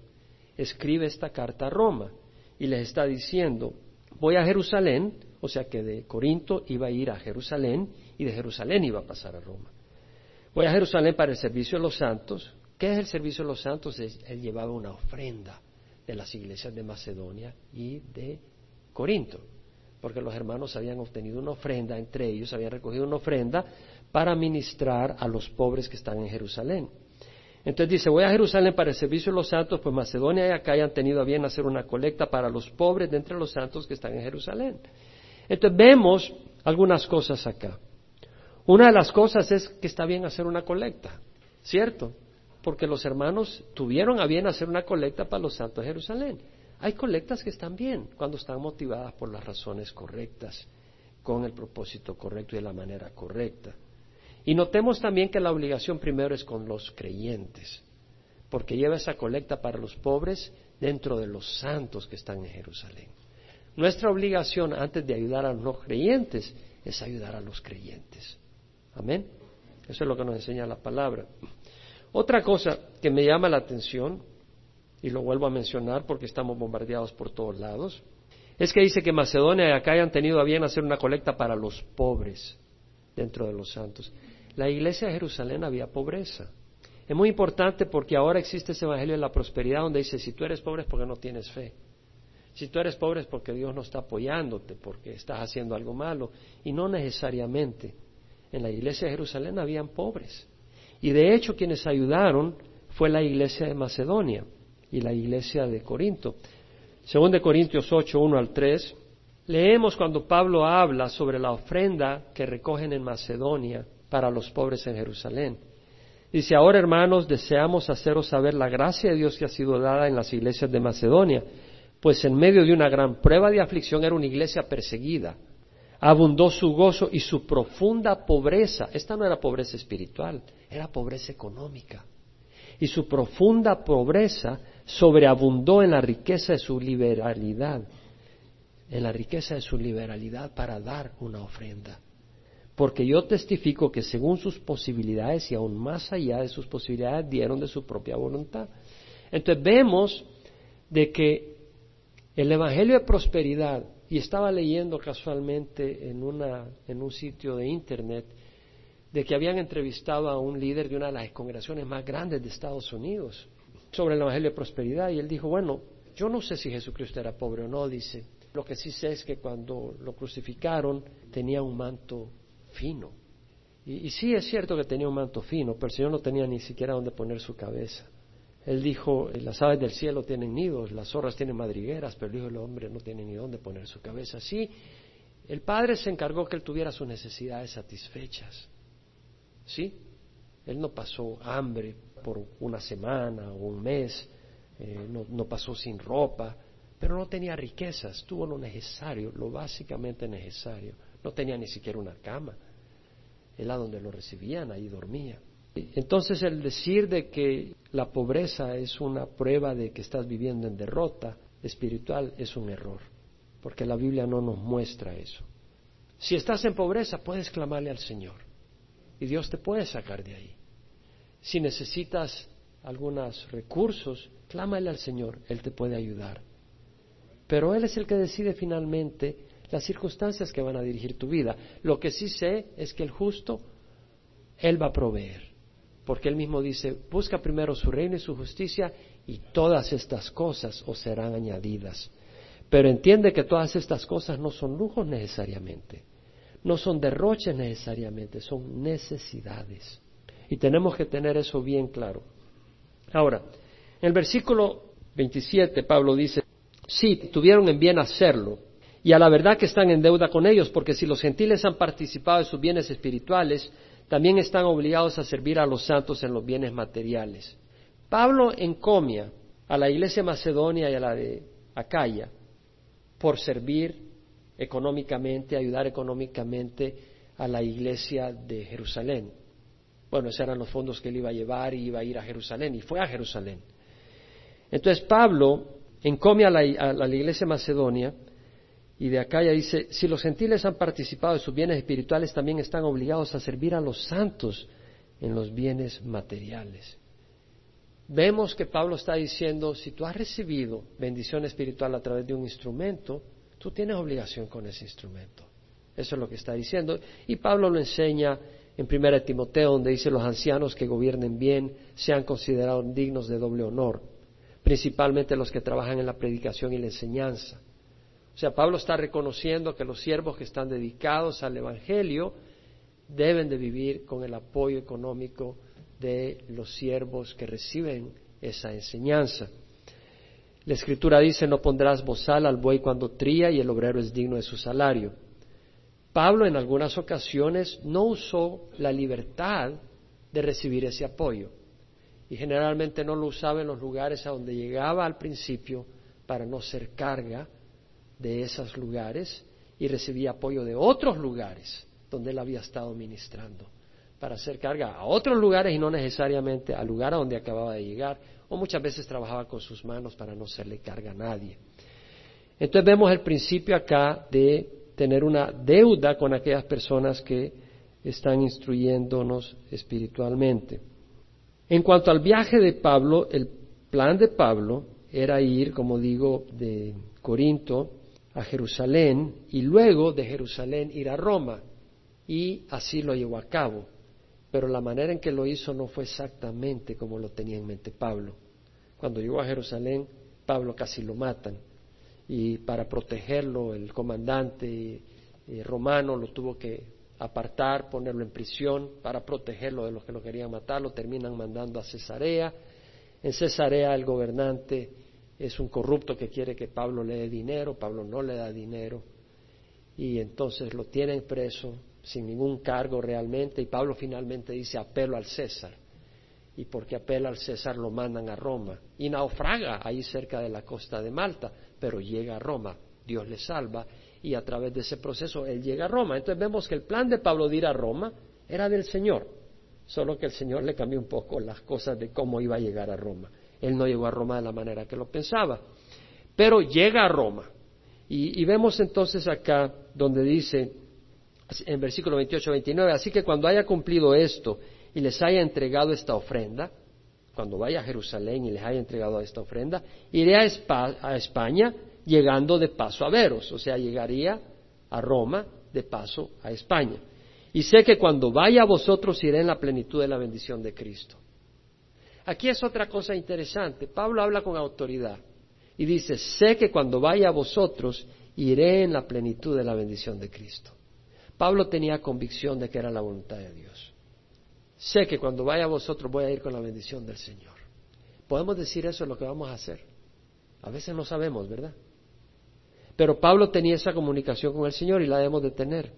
escribe esta carta a Roma y les está diciendo, voy a Jerusalén, o sea que de Corinto iba a ir a Jerusalén y de Jerusalén iba a pasar a Roma. Voy a Jerusalén para el servicio de los santos. ¿Qué es el servicio de los santos? Él llevaba una ofrenda de las iglesias de Macedonia y de Corinto, porque los hermanos habían obtenido una ofrenda, entre ellos habían recogido una ofrenda para ministrar a los pobres que están en Jerusalén. Entonces dice, voy a Jerusalén para el servicio de los santos, pues Macedonia y acá hayan tenido a bien hacer una colecta para los pobres de entre los santos que están en Jerusalén. Entonces vemos algunas cosas acá. Una de las cosas es que está bien hacer una colecta, ¿cierto? Porque los hermanos tuvieron a bien hacer una colecta para los santos de Jerusalén. Hay colectas que están bien cuando están motivadas por las razones correctas, con el propósito correcto y de la manera correcta. Y notemos también que la obligación primero es con los creyentes, porque lleva esa colecta para los pobres dentro de los santos que están en Jerusalén. Nuestra obligación antes de ayudar a los creyentes es ayudar a los creyentes. Amén. Eso es lo que nos enseña la palabra. Otra cosa que me llama la atención, y lo vuelvo a mencionar porque estamos bombardeados por todos lados, es que dice que Macedonia y acá hayan tenido a bien hacer una colecta para los pobres dentro de los santos la iglesia de Jerusalén había pobreza. Es muy importante porque ahora existe ese evangelio de la prosperidad donde dice, si tú eres pobre es porque no tienes fe. Si tú eres pobre es porque Dios no está apoyándote, porque estás haciendo algo malo. Y no necesariamente. En la iglesia de Jerusalén habían pobres. Y de hecho quienes ayudaron fue la iglesia de Macedonia y la iglesia de Corinto. Según de Corintios 8, 1 al 3, leemos cuando Pablo habla sobre la ofrenda que recogen en Macedonia para los pobres en Jerusalén. Dice, ahora hermanos, deseamos haceros saber la gracia de Dios que ha sido dada en las iglesias de Macedonia, pues en medio de una gran prueba de aflicción era una iglesia perseguida. Abundó su gozo y su profunda pobreza. Esta no era pobreza espiritual, era pobreza económica. Y su profunda pobreza sobreabundó en la riqueza de su liberalidad, en la riqueza de su liberalidad para dar una ofrenda. Porque yo testifico que según sus posibilidades y aún más allá de sus posibilidades dieron de su propia voluntad. Entonces vemos de que el Evangelio de Prosperidad, y estaba leyendo casualmente en, una, en un sitio de Internet, de que habían entrevistado a un líder de una de las congregaciones más grandes de Estados Unidos sobre el Evangelio de Prosperidad, y él dijo, bueno, yo no sé si Jesucristo era pobre o no, dice, lo que sí sé es que cuando lo crucificaron tenía un manto fino. Y, y sí es cierto que tenía un manto fino, pero el Señor no tenía ni siquiera donde poner su cabeza. Él dijo, las aves del cielo tienen nidos, las zorras tienen madrigueras, pero el Hijo del Hombre no tiene ni dónde poner su cabeza. Sí, el Padre se encargó que él tuviera sus necesidades satisfechas. ¿Sí? Él no pasó hambre por una semana o un mes, eh, no, no pasó sin ropa, pero no tenía riquezas, tuvo lo necesario, lo básicamente necesario. No tenía ni siquiera una cama. Él a donde lo recibían, ahí dormía. Entonces el decir de que la pobreza es una prueba de que estás viviendo en derrota espiritual es un error, porque la Biblia no nos muestra eso. Si estás en pobreza, puedes clamarle al Señor y Dios te puede sacar de ahí. Si necesitas algunos recursos, clámale al Señor, Él te puede ayudar. Pero Él es el que decide finalmente las circunstancias que van a dirigir tu vida. Lo que sí sé es que el justo, Él va a proveer porque él mismo dice, busca primero su reino y su justicia y todas estas cosas os serán añadidas. Pero entiende que todas estas cosas no son lujos necesariamente, no son derroches necesariamente, son necesidades. Y tenemos que tener eso bien claro. Ahora, en el versículo 27 Pablo dice, sí, tuvieron en bien hacerlo, y a la verdad que están en deuda con ellos, porque si los gentiles han participado de sus bienes espirituales, también están obligados a servir a los santos en los bienes materiales. Pablo encomia a la iglesia macedonia y a la de Acaya por servir económicamente, ayudar económicamente a la iglesia de Jerusalén. Bueno, esos eran los fondos que él iba a llevar y iba a ir a Jerusalén y fue a Jerusalén. Entonces Pablo encomia a la, a la iglesia macedonia y de acá ya dice, si los gentiles han participado de sus bienes espirituales, también están obligados a servir a los santos en los bienes materiales. Vemos que Pablo está diciendo, si tú has recibido bendición espiritual a través de un instrumento, tú tienes obligación con ese instrumento. Eso es lo que está diciendo. Y Pablo lo enseña en 1 Timoteo, donde dice, los ancianos que gobiernen bien sean considerados dignos de doble honor, principalmente los que trabajan en la predicación y la enseñanza o sea, Pablo está reconociendo que los siervos que están dedicados al Evangelio deben de vivir con el apoyo económico de los siervos que reciben esa enseñanza. La escritura dice, no pondrás bozal al buey cuando tría y el obrero es digno de su salario. Pablo en algunas ocasiones no usó la libertad de recibir ese apoyo y generalmente no lo usaba en los lugares a donde llegaba al principio para no ser carga de esos lugares y recibía apoyo de otros lugares donde él había estado ministrando para hacer carga a otros lugares y no necesariamente al lugar a donde acababa de llegar o muchas veces trabajaba con sus manos para no hacerle carga a nadie. Entonces vemos el principio acá de tener una deuda con aquellas personas que están instruyéndonos espiritualmente. En cuanto al viaje de Pablo, el plan de Pablo era ir, como digo, de Corinto a Jerusalén y luego de Jerusalén ir a Roma. Y así lo llevó a cabo. Pero la manera en que lo hizo no fue exactamente como lo tenía en mente Pablo. Cuando llegó a Jerusalén, Pablo casi lo matan. Y para protegerlo, el comandante eh, romano lo tuvo que apartar, ponerlo en prisión para protegerlo de los que lo querían matar. Lo terminan mandando a Cesarea. En Cesarea el gobernante es un corrupto que quiere que Pablo le dé dinero, Pablo no le da dinero y entonces lo tienen preso sin ningún cargo realmente y Pablo finalmente dice apelo al César y porque apela al César lo mandan a Roma y naufraga ahí cerca de la costa de Malta, pero llega a Roma, Dios le salva y a través de ese proceso él llega a Roma. Entonces vemos que el plan de Pablo de ir a Roma era del Señor, solo que el Señor le cambió un poco las cosas de cómo iba a llegar a Roma. Él no llegó a Roma de la manera que lo pensaba, pero llega a Roma. Y, vemos entonces acá donde dice, en versículo 28-29, así que cuando haya cumplido esto y les haya entregado esta ofrenda, cuando vaya a Jerusalén y les haya entregado esta ofrenda, iré a, España llegando de paso a veros, o sea, llegaría a Roma de paso a España. Y sé que cuando vaya a vosotros iré en la plenitud de la bendición de Cristo. Aquí es otra cosa interesante. Pablo habla con autoridad y dice, sé que cuando vaya a vosotros iré en la plenitud de la bendición de Cristo. Pablo tenía convicción de que era la voluntad de Dios. Sé que cuando vaya a vosotros voy a ir con la bendición del Señor. Podemos decir eso es lo que vamos a hacer. A veces no sabemos, ¿verdad? Pero Pablo tenía esa comunicación con el Señor y la debemos de tener.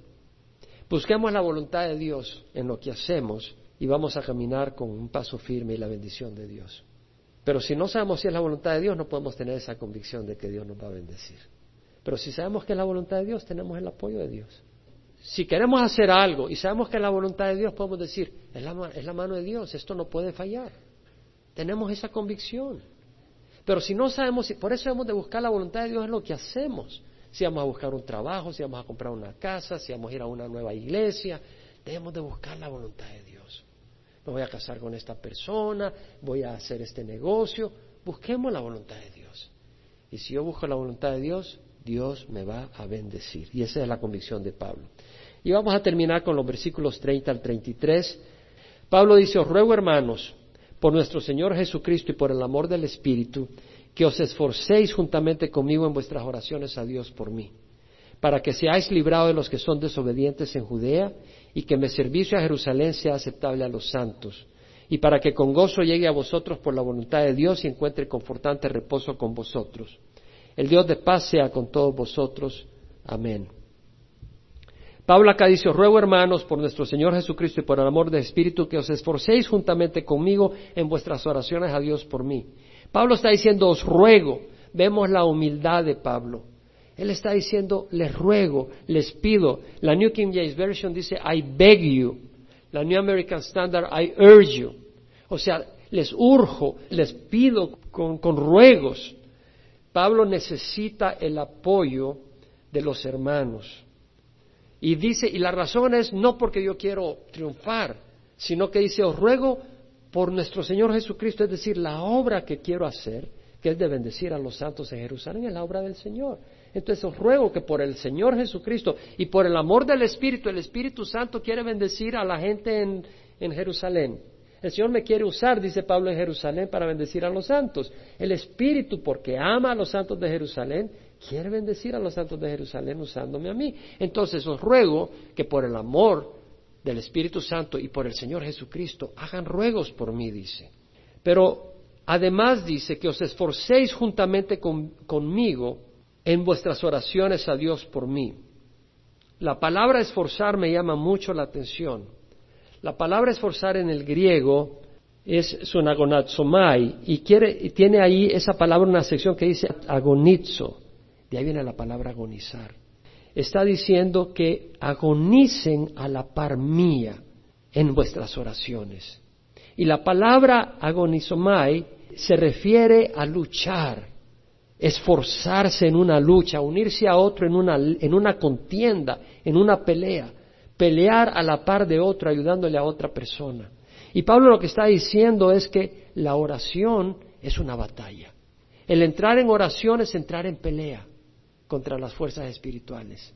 Busquemos la voluntad de Dios en lo que hacemos y vamos a caminar con un paso firme y la bendición de Dios. Pero si no sabemos si es la voluntad de Dios, no podemos tener esa convicción de que Dios nos va a bendecir. Pero si sabemos que es la voluntad de Dios, tenemos el apoyo de Dios. Si queremos hacer algo y sabemos que es la voluntad de Dios, podemos decir, es la, mano de Dios, esto no puede fallar. Tenemos esa convicción. Pero si no sabemos, por eso hemos de buscar la voluntad de Dios en lo que hacemos. Si vamos a buscar un trabajo, si vamos a comprar una casa, si vamos a ir a una nueva iglesia, debemos de buscar la voluntad de Dios. Me voy a casar con esta persona, voy a hacer este negocio. Busquemos la voluntad de Dios. Y si yo busco la voluntad de Dios, Dios me va a bendecir. Y esa es la convicción de Pablo. Y vamos a terminar con los versículos 30 al 33. Pablo dice, os ruego hermanos, por nuestro Señor Jesucristo y por el amor del Espíritu, que os esforcéis juntamente conmigo en vuestras oraciones a Dios por mí, para que seáis librados de los que son desobedientes en Judea y que mi servicio a Jerusalén sea aceptable a los santos, y para que con gozo llegue a vosotros por la voluntad de Dios y encuentre confortante reposo con vosotros. El Dios de paz sea con todos vosotros. Amén. Pablo acá dice, os ruego hermanos, por nuestro Señor Jesucristo y por el amor del Espíritu, que os esforcéis juntamente conmigo en vuestras oraciones a Dios por mí. Pablo está diciendo, os ruego. Vemos la humildad de Pablo. Él está diciendo, les ruego, les pido. La New King James Version dice, I beg you. La New American Standard, I urge you. O sea, les urjo, les pido con, con ruegos. Pablo necesita el apoyo de los hermanos. Y dice, y la razón es no porque yo quiero triunfar, sino que dice, os ruego por nuestro Señor Jesucristo, es decir, la obra que quiero hacer, que es de bendecir a los santos en Jerusalén, es la obra del Señor. Entonces os ruego que por el Señor Jesucristo y por el amor del Espíritu, el Espíritu Santo quiere bendecir a la gente en, Jerusalén. El Señor me quiere usar, dice Pablo en Jerusalén, para bendecir a los santos. El Espíritu, porque ama a los santos de Jerusalén, quiere bendecir a los santos de Jerusalén usándome a mí. Entonces os ruego que por el amor del Espíritu Santo y por el Señor Jesucristo hagan ruegos por mí, dice. Pero además dice que os esforcéis juntamente conmigo en vuestras oraciones a Dios por mí. La palabra esforzar me llama mucho la atención. La palabra esforzar en el griego es quiere, y tiene ahí esa palabra una sección que dice agonizo. De ahí viene la palabra agonizar. Está diciendo que agonicen a la par mía en vuestras oraciones. Y la palabra agonizomai se refiere a luchar, esforzarse en una lucha, unirse a otro en una, en una contienda, en una pelea, pelear a la par de otro, ayudándole a otra persona. Y Pablo lo que está diciendo es que la oración es una batalla. El entrar en oración es entrar en pelea contra las fuerzas espirituales.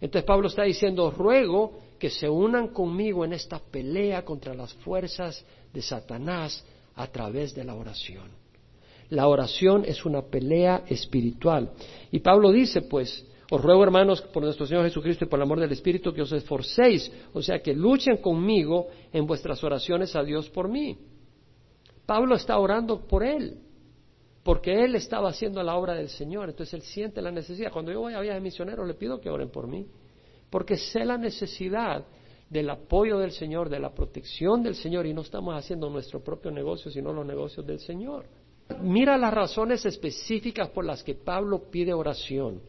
Entonces Pablo está diciendo, ruego que se unan conmigo en esta pelea contra las fuerzas de Satanás a través de la oración. La oración es una pelea espiritual. Y Pablo dice, pues, os ruego hermanos por nuestro Señor Jesucristo y por el amor del Espíritu que os esforcéis, o sea, que luchen conmigo en vuestras oraciones a Dios por mí. Pablo está orando por él porque él estaba haciendo la obra del Señor, entonces él siente la necesidad. Cuando yo voy a viajes misioneros le pido que oren por mí, porque sé la necesidad del apoyo del Señor, de la protección del Señor y no estamos haciendo nuestro propio negocio, sino los negocios del Señor. Mira las razones específicas por las que Pablo pide oración.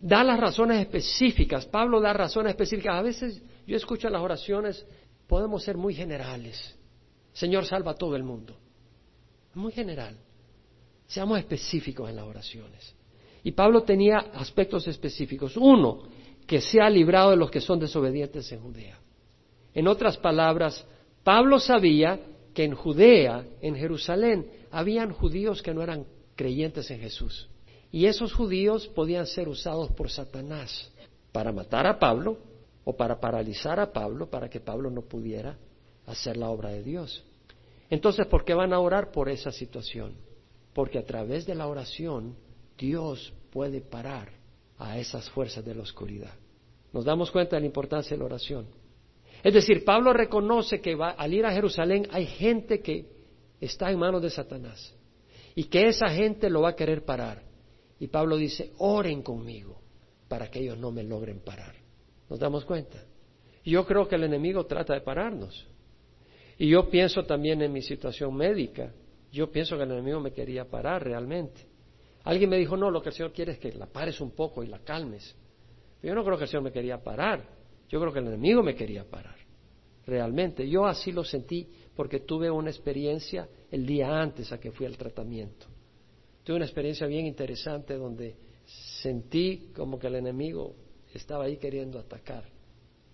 Da las razones específicas. Pablo da razones específicas. A veces yo escucho las oraciones, podemos ser muy generales. Señor, salva a todo el mundo. Muy general. Seamos específicos en las oraciones. Y Pablo tenía aspectos específicos. Uno, que sea librado de los que son desobedientes en Judea. En otras palabras, Pablo sabía que en Judea, en Jerusalén, habían judíos que no eran creyentes en Jesús. Y esos judíos podían ser usados por Satanás para matar a Pablo o para paralizar a Pablo para que Pablo no pudiera hacer la obra de Dios. Entonces, ¿por qué van a orar por esa situación? Porque a través de la oración Dios puede parar a esas fuerzas de la oscuridad. Nos damos cuenta de la importancia de la oración. Es decir, Pablo reconoce que va, al ir a Jerusalén hay gente que está en manos de Satanás y que esa gente lo va a querer parar. Y Pablo dice, oren conmigo para que ellos no me logren parar. ¿Nos damos cuenta? Yo creo que el enemigo trata de pararnos. Y yo pienso también en mi situación médica. Yo pienso que el enemigo me quería parar realmente. Alguien me dijo, no, lo que el Señor quiere es que la pares un poco y la calmes. Pero yo no creo que el Señor me quería parar. Yo creo que el enemigo me quería parar. Realmente. Yo así lo sentí porque tuve una experiencia el día antes a que fui al tratamiento. Tuve una experiencia bien interesante donde sentí como que el enemigo estaba ahí queriendo atacar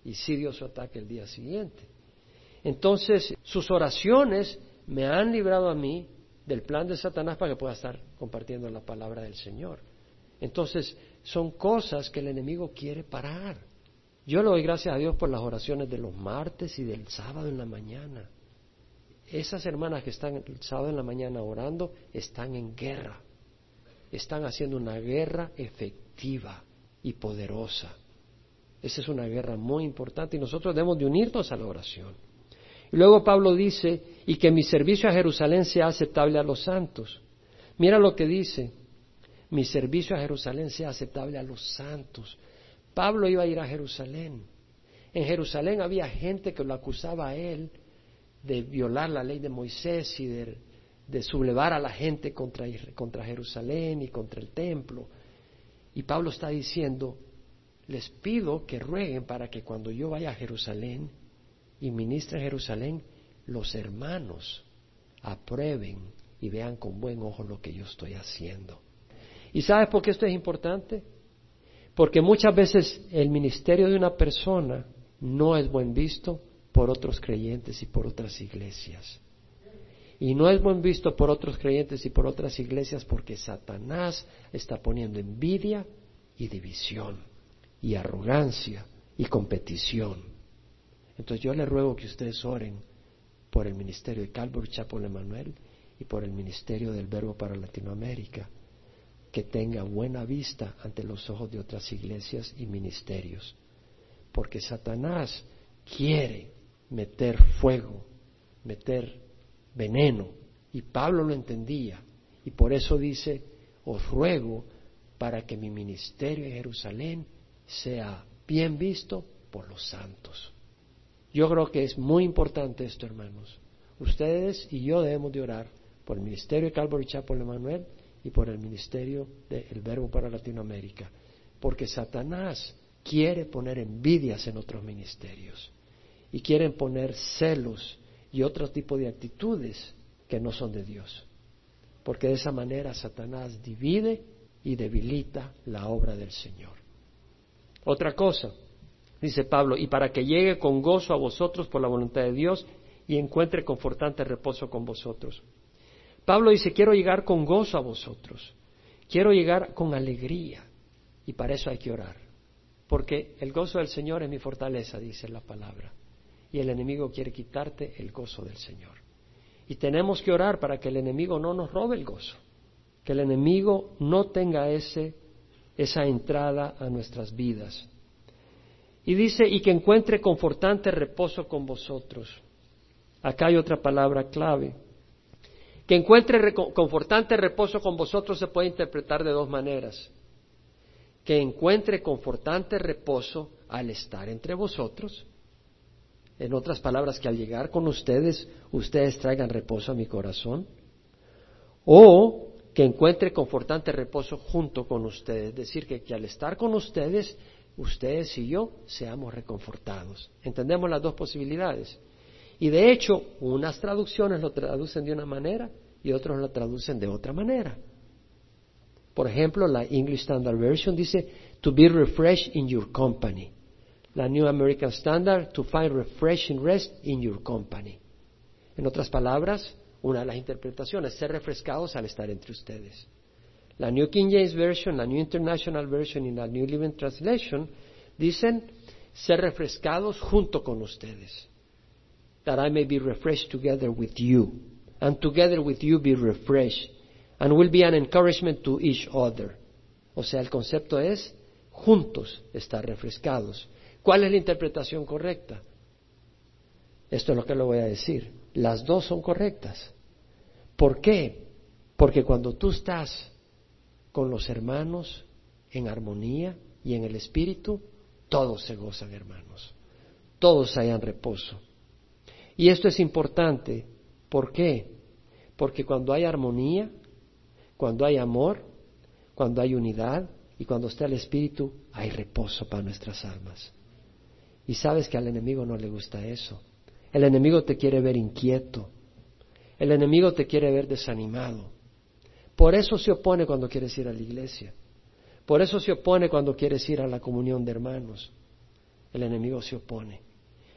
y sí dio su ataque el día siguiente. Entonces, sus oraciones me han librado a mí del plan de Satanás para que pueda estar compartiendo la palabra del Señor. Entonces, son cosas que el enemigo quiere parar. Yo le doy gracias a Dios por las oraciones de los martes y del sábado en la mañana. Esas hermanas que están el sábado en la mañana orando están en guerra. Están haciendo una guerra efectiva y poderosa. Esa es una guerra muy importante y nosotros debemos de unirnos a la oración. Y luego Pablo dice, y que mi servicio a Jerusalén sea aceptable a los santos. Mira lo que dice, mi servicio a Jerusalén sea aceptable a los santos. Pablo iba a ir a Jerusalén. En Jerusalén había gente que lo acusaba a él de violar la ley de Moisés y de, sublevar a la gente contra, contra Jerusalén y contra el templo. Y Pablo está diciendo, les pido que rueguen para que cuando yo vaya a Jerusalén y ministre en Jerusalén, los hermanos aprueben y vean con buen ojo lo que yo estoy haciendo. ¿Y sabes por qué esto es importante? Porque muchas veces el ministerio de una persona no es buen visto por otros creyentes y por otras iglesias. Y no es buen visto por otros creyentes y por otras iglesias porque Satanás está poniendo envidia y división y arrogancia y competición. Entonces yo le ruego que ustedes oren por el ministerio de Calvary Chapel Emanuel y por el ministerio del Verbo para Latinoamérica, que tenga buena vista ante los ojos de otras iglesias y ministerios, porque Satanás quiere meter fuego, meter veneno. Y Pablo lo entendía. Y por eso dice, os ruego para que mi ministerio en Jerusalén sea bien visto por los santos. Yo creo que es muy importante esto, hermanos. Ustedes y yo debemos de orar por el ministerio de Calvary Chapel Emanuel y por el ministerio del Verbo para Latinoamérica, porque Satanás quiere poner envidias en otros ministerios y quieren poner celos y otro tipo de actitudes que no son de Dios. Porque de esa manera Satanás divide y debilita la obra del Señor. Otra cosa, dice Pablo, y para que llegue con gozo a vosotros por la voluntad de Dios y encuentre confortante reposo con vosotros. Pablo dice, quiero llegar con gozo a vosotros, quiero llegar con alegría, y para eso hay que orar, porque el gozo del Señor es mi fortaleza, dice la palabra y el enemigo quiere quitarte el gozo del Señor. Y tenemos que orar para que el enemigo no nos robe el gozo, que el enemigo no tenga ese, esa entrada a nuestras vidas. Y dice, y que encuentre confortante reposo con vosotros. Acá hay otra palabra clave. Que encuentre confortante reposo con vosotros se puede interpretar de dos maneras. Que encuentre confortante reposo al estar entre vosotros En otras palabras, que al llegar con ustedes, ustedes traigan reposo a mi corazón. O que encuentre confortante reposo junto con ustedes. Es decir, que, que al estar con ustedes, ustedes y yo seamos reconfortados. ¿Entendemos las dos posibilidades? Y de hecho, unas traducciones lo traducen de una manera y otros lo traducen de otra manera. Por ejemplo, la English Standard Version dice, to be refreshed in your company. La New American Standard, to find refreshing rest in your company. En otras palabras, una de las interpretaciones, ser refrescados al estar entre ustedes. La New King James Version, la New International Version y la New Living Translation dicen ser refrescados junto con ustedes. That I may be refreshed together with you, and together with you be refreshed, and will be an encouragement to each other. O sea, el concepto es juntos estar refrescados. ¿Cuál es la interpretación correcta? Esto es lo que le voy a decir. Las dos son correctas. ¿Por qué? Porque cuando tú estás con los hermanos en armonía y en el espíritu, todos se gozan, hermanos. Todos hayan reposo. Y esto es importante. ¿Por qué? Porque cuando hay armonía, cuando hay amor, cuando hay unidad y cuando está el espíritu, hay reposo para nuestras almas. Y sabes que al enemigo no le gusta eso. El enemigo te quiere ver inquieto. El enemigo te quiere ver desanimado. Por eso se opone cuando quieres ir a la iglesia. Por eso se opone cuando quieres ir a la comunión de hermanos. El enemigo se opone.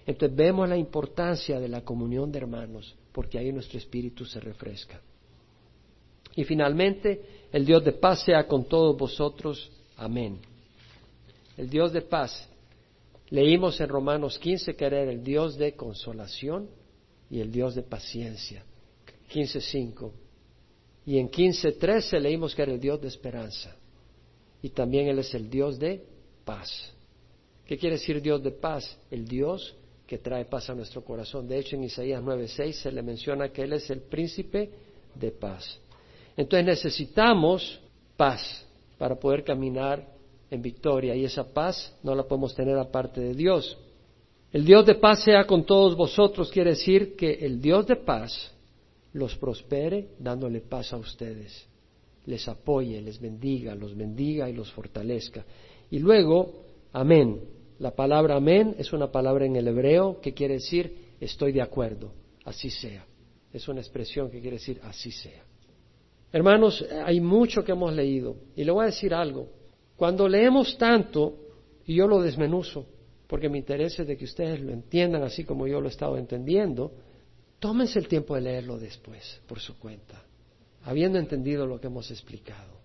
Entonces vemos la importancia de la comunión de hermanos, porque ahí nuestro espíritu se refresca. Y finalmente, el Dios de paz sea con todos vosotros. Amén. El Dios de paz. Leímos en Romanos 15 que era el Dios de consolación y el Dios de paciencia. 15.5. Y en 15.13 leímos que era el Dios de esperanza. Y también Él es el Dios de paz. ¿Qué quiere decir Dios de paz? El Dios que trae paz a nuestro corazón. De hecho, en Isaías 9.6 se le menciona que Él es el príncipe de paz. Entonces necesitamos paz para poder caminar en victoria y esa paz no la podemos tener aparte de Dios. El Dios de paz sea con todos vosotros quiere decir que el Dios de paz los prospere dándole paz a ustedes, les apoye, les bendiga, los bendiga y los fortalezca. Y luego, amén. La palabra amén es una palabra en el hebreo que quiere decir estoy de acuerdo, así sea. Es una expresión que quiere decir así sea. Hermanos, hay mucho que hemos leído y le voy a decir algo. Cuando leemos tanto, y yo lo desmenuzo, porque me interesa de que ustedes lo entiendan así como yo lo he estado entendiendo, Tómense el tiempo de leerlo después, por su cuenta, habiendo entendido lo que hemos explicado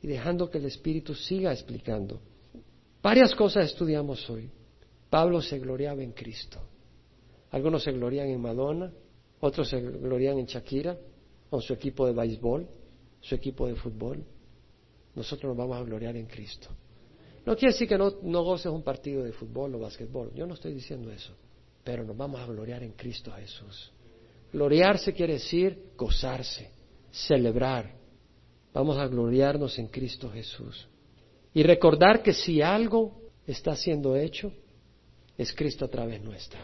y dejando que el Espíritu siga explicando. Varias cosas estudiamos hoy. Pablo se gloriaba en Cristo. Algunos se glorían en Madonna, otros se glorían en Shakira, con su equipo de béisbol, su equipo de fútbol. Nosotros nos vamos a gloriar en Cristo. No quiere decir que no, no goces un partido de fútbol o básquetbol. Yo no estoy diciendo eso. Pero nos vamos a gloriar en Cristo Jesús. Gloriarse quiere decir gozarse, celebrar. Vamos a gloriarnos en Cristo Jesús. Y recordar que si algo está siendo hecho, es Cristo a través nuestra.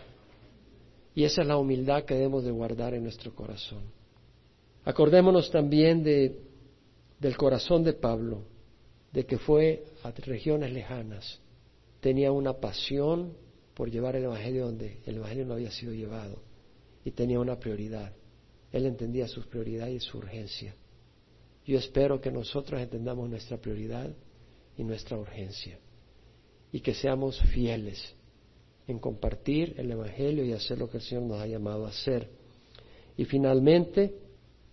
Y esa es la humildad que debemos de guardar en nuestro corazón. Acordémonos también de, del corazón de Pablo, de que fue a regiones lejanas, tenía una pasión por llevar el Evangelio donde el Evangelio no había sido llevado y tenía una prioridad. Él entendía sus prioridades y su urgencia. Yo espero que nosotros entendamos nuestra prioridad y nuestra urgencia y que seamos fieles en compartir el Evangelio y hacer lo que el Señor nos ha llamado a hacer. Y finalmente,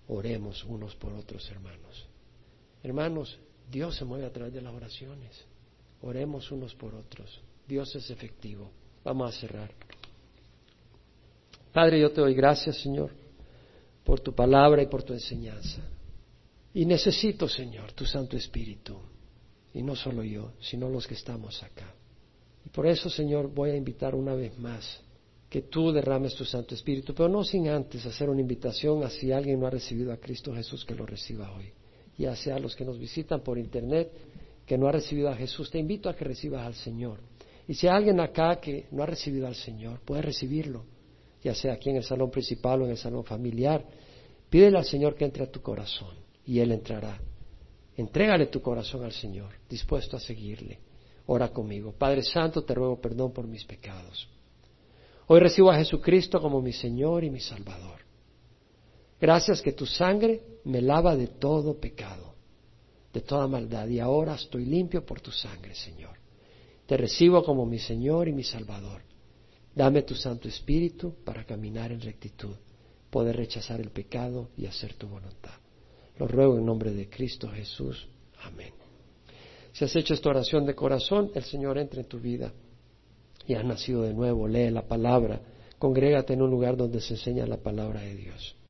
oremos unos por otros, hermanos. Hermanos, Dios se mueve a través de las oraciones. Oremos unos por otros. Dios es efectivo. Vamos a cerrar. Padre, yo te doy gracias, Señor, por tu palabra y por tu enseñanza. Y necesito, Señor, tu Santo Espíritu. Y no solo yo, sino los que estamos acá. Y por eso, Señor, voy a invitar una vez más que tú derrames tu Santo Espíritu, pero no sin antes hacer una invitación a si alguien no ha recibido a Cristo Jesús que lo reciba hoy. Ya sea los que nos visitan por internet, que no ha recibido a Jesús, te invito a que recibas al Señor Y si hay alguien acá que no ha recibido al Señor, puede recibirlo, ya sea aquí en el salón principal o en el salón familiar. Pídele al Señor que entre a tu corazón y Él entrará. Entrégale tu corazón al Señor, dispuesto a seguirle. Ora conmigo. Padre Santo, te ruego perdón por mis pecados. Hoy recibo a Jesucristo como mi Señor y mi Salvador. Gracias que tu sangre me lava de todo pecado, de toda maldad, y ahora estoy limpio por tu sangre, Señor. Te recibo como mi Señor y mi Salvador. Dame tu Santo Espíritu para caminar en rectitud, poder rechazar el pecado y hacer tu voluntad. Lo ruego en nombre de Cristo Jesús. Amén. Si has hecho esta oración de corazón, el Señor entra en tu vida y has nacido de nuevo. Lee la palabra. Congrégate en un lugar donde se enseña la palabra de Dios.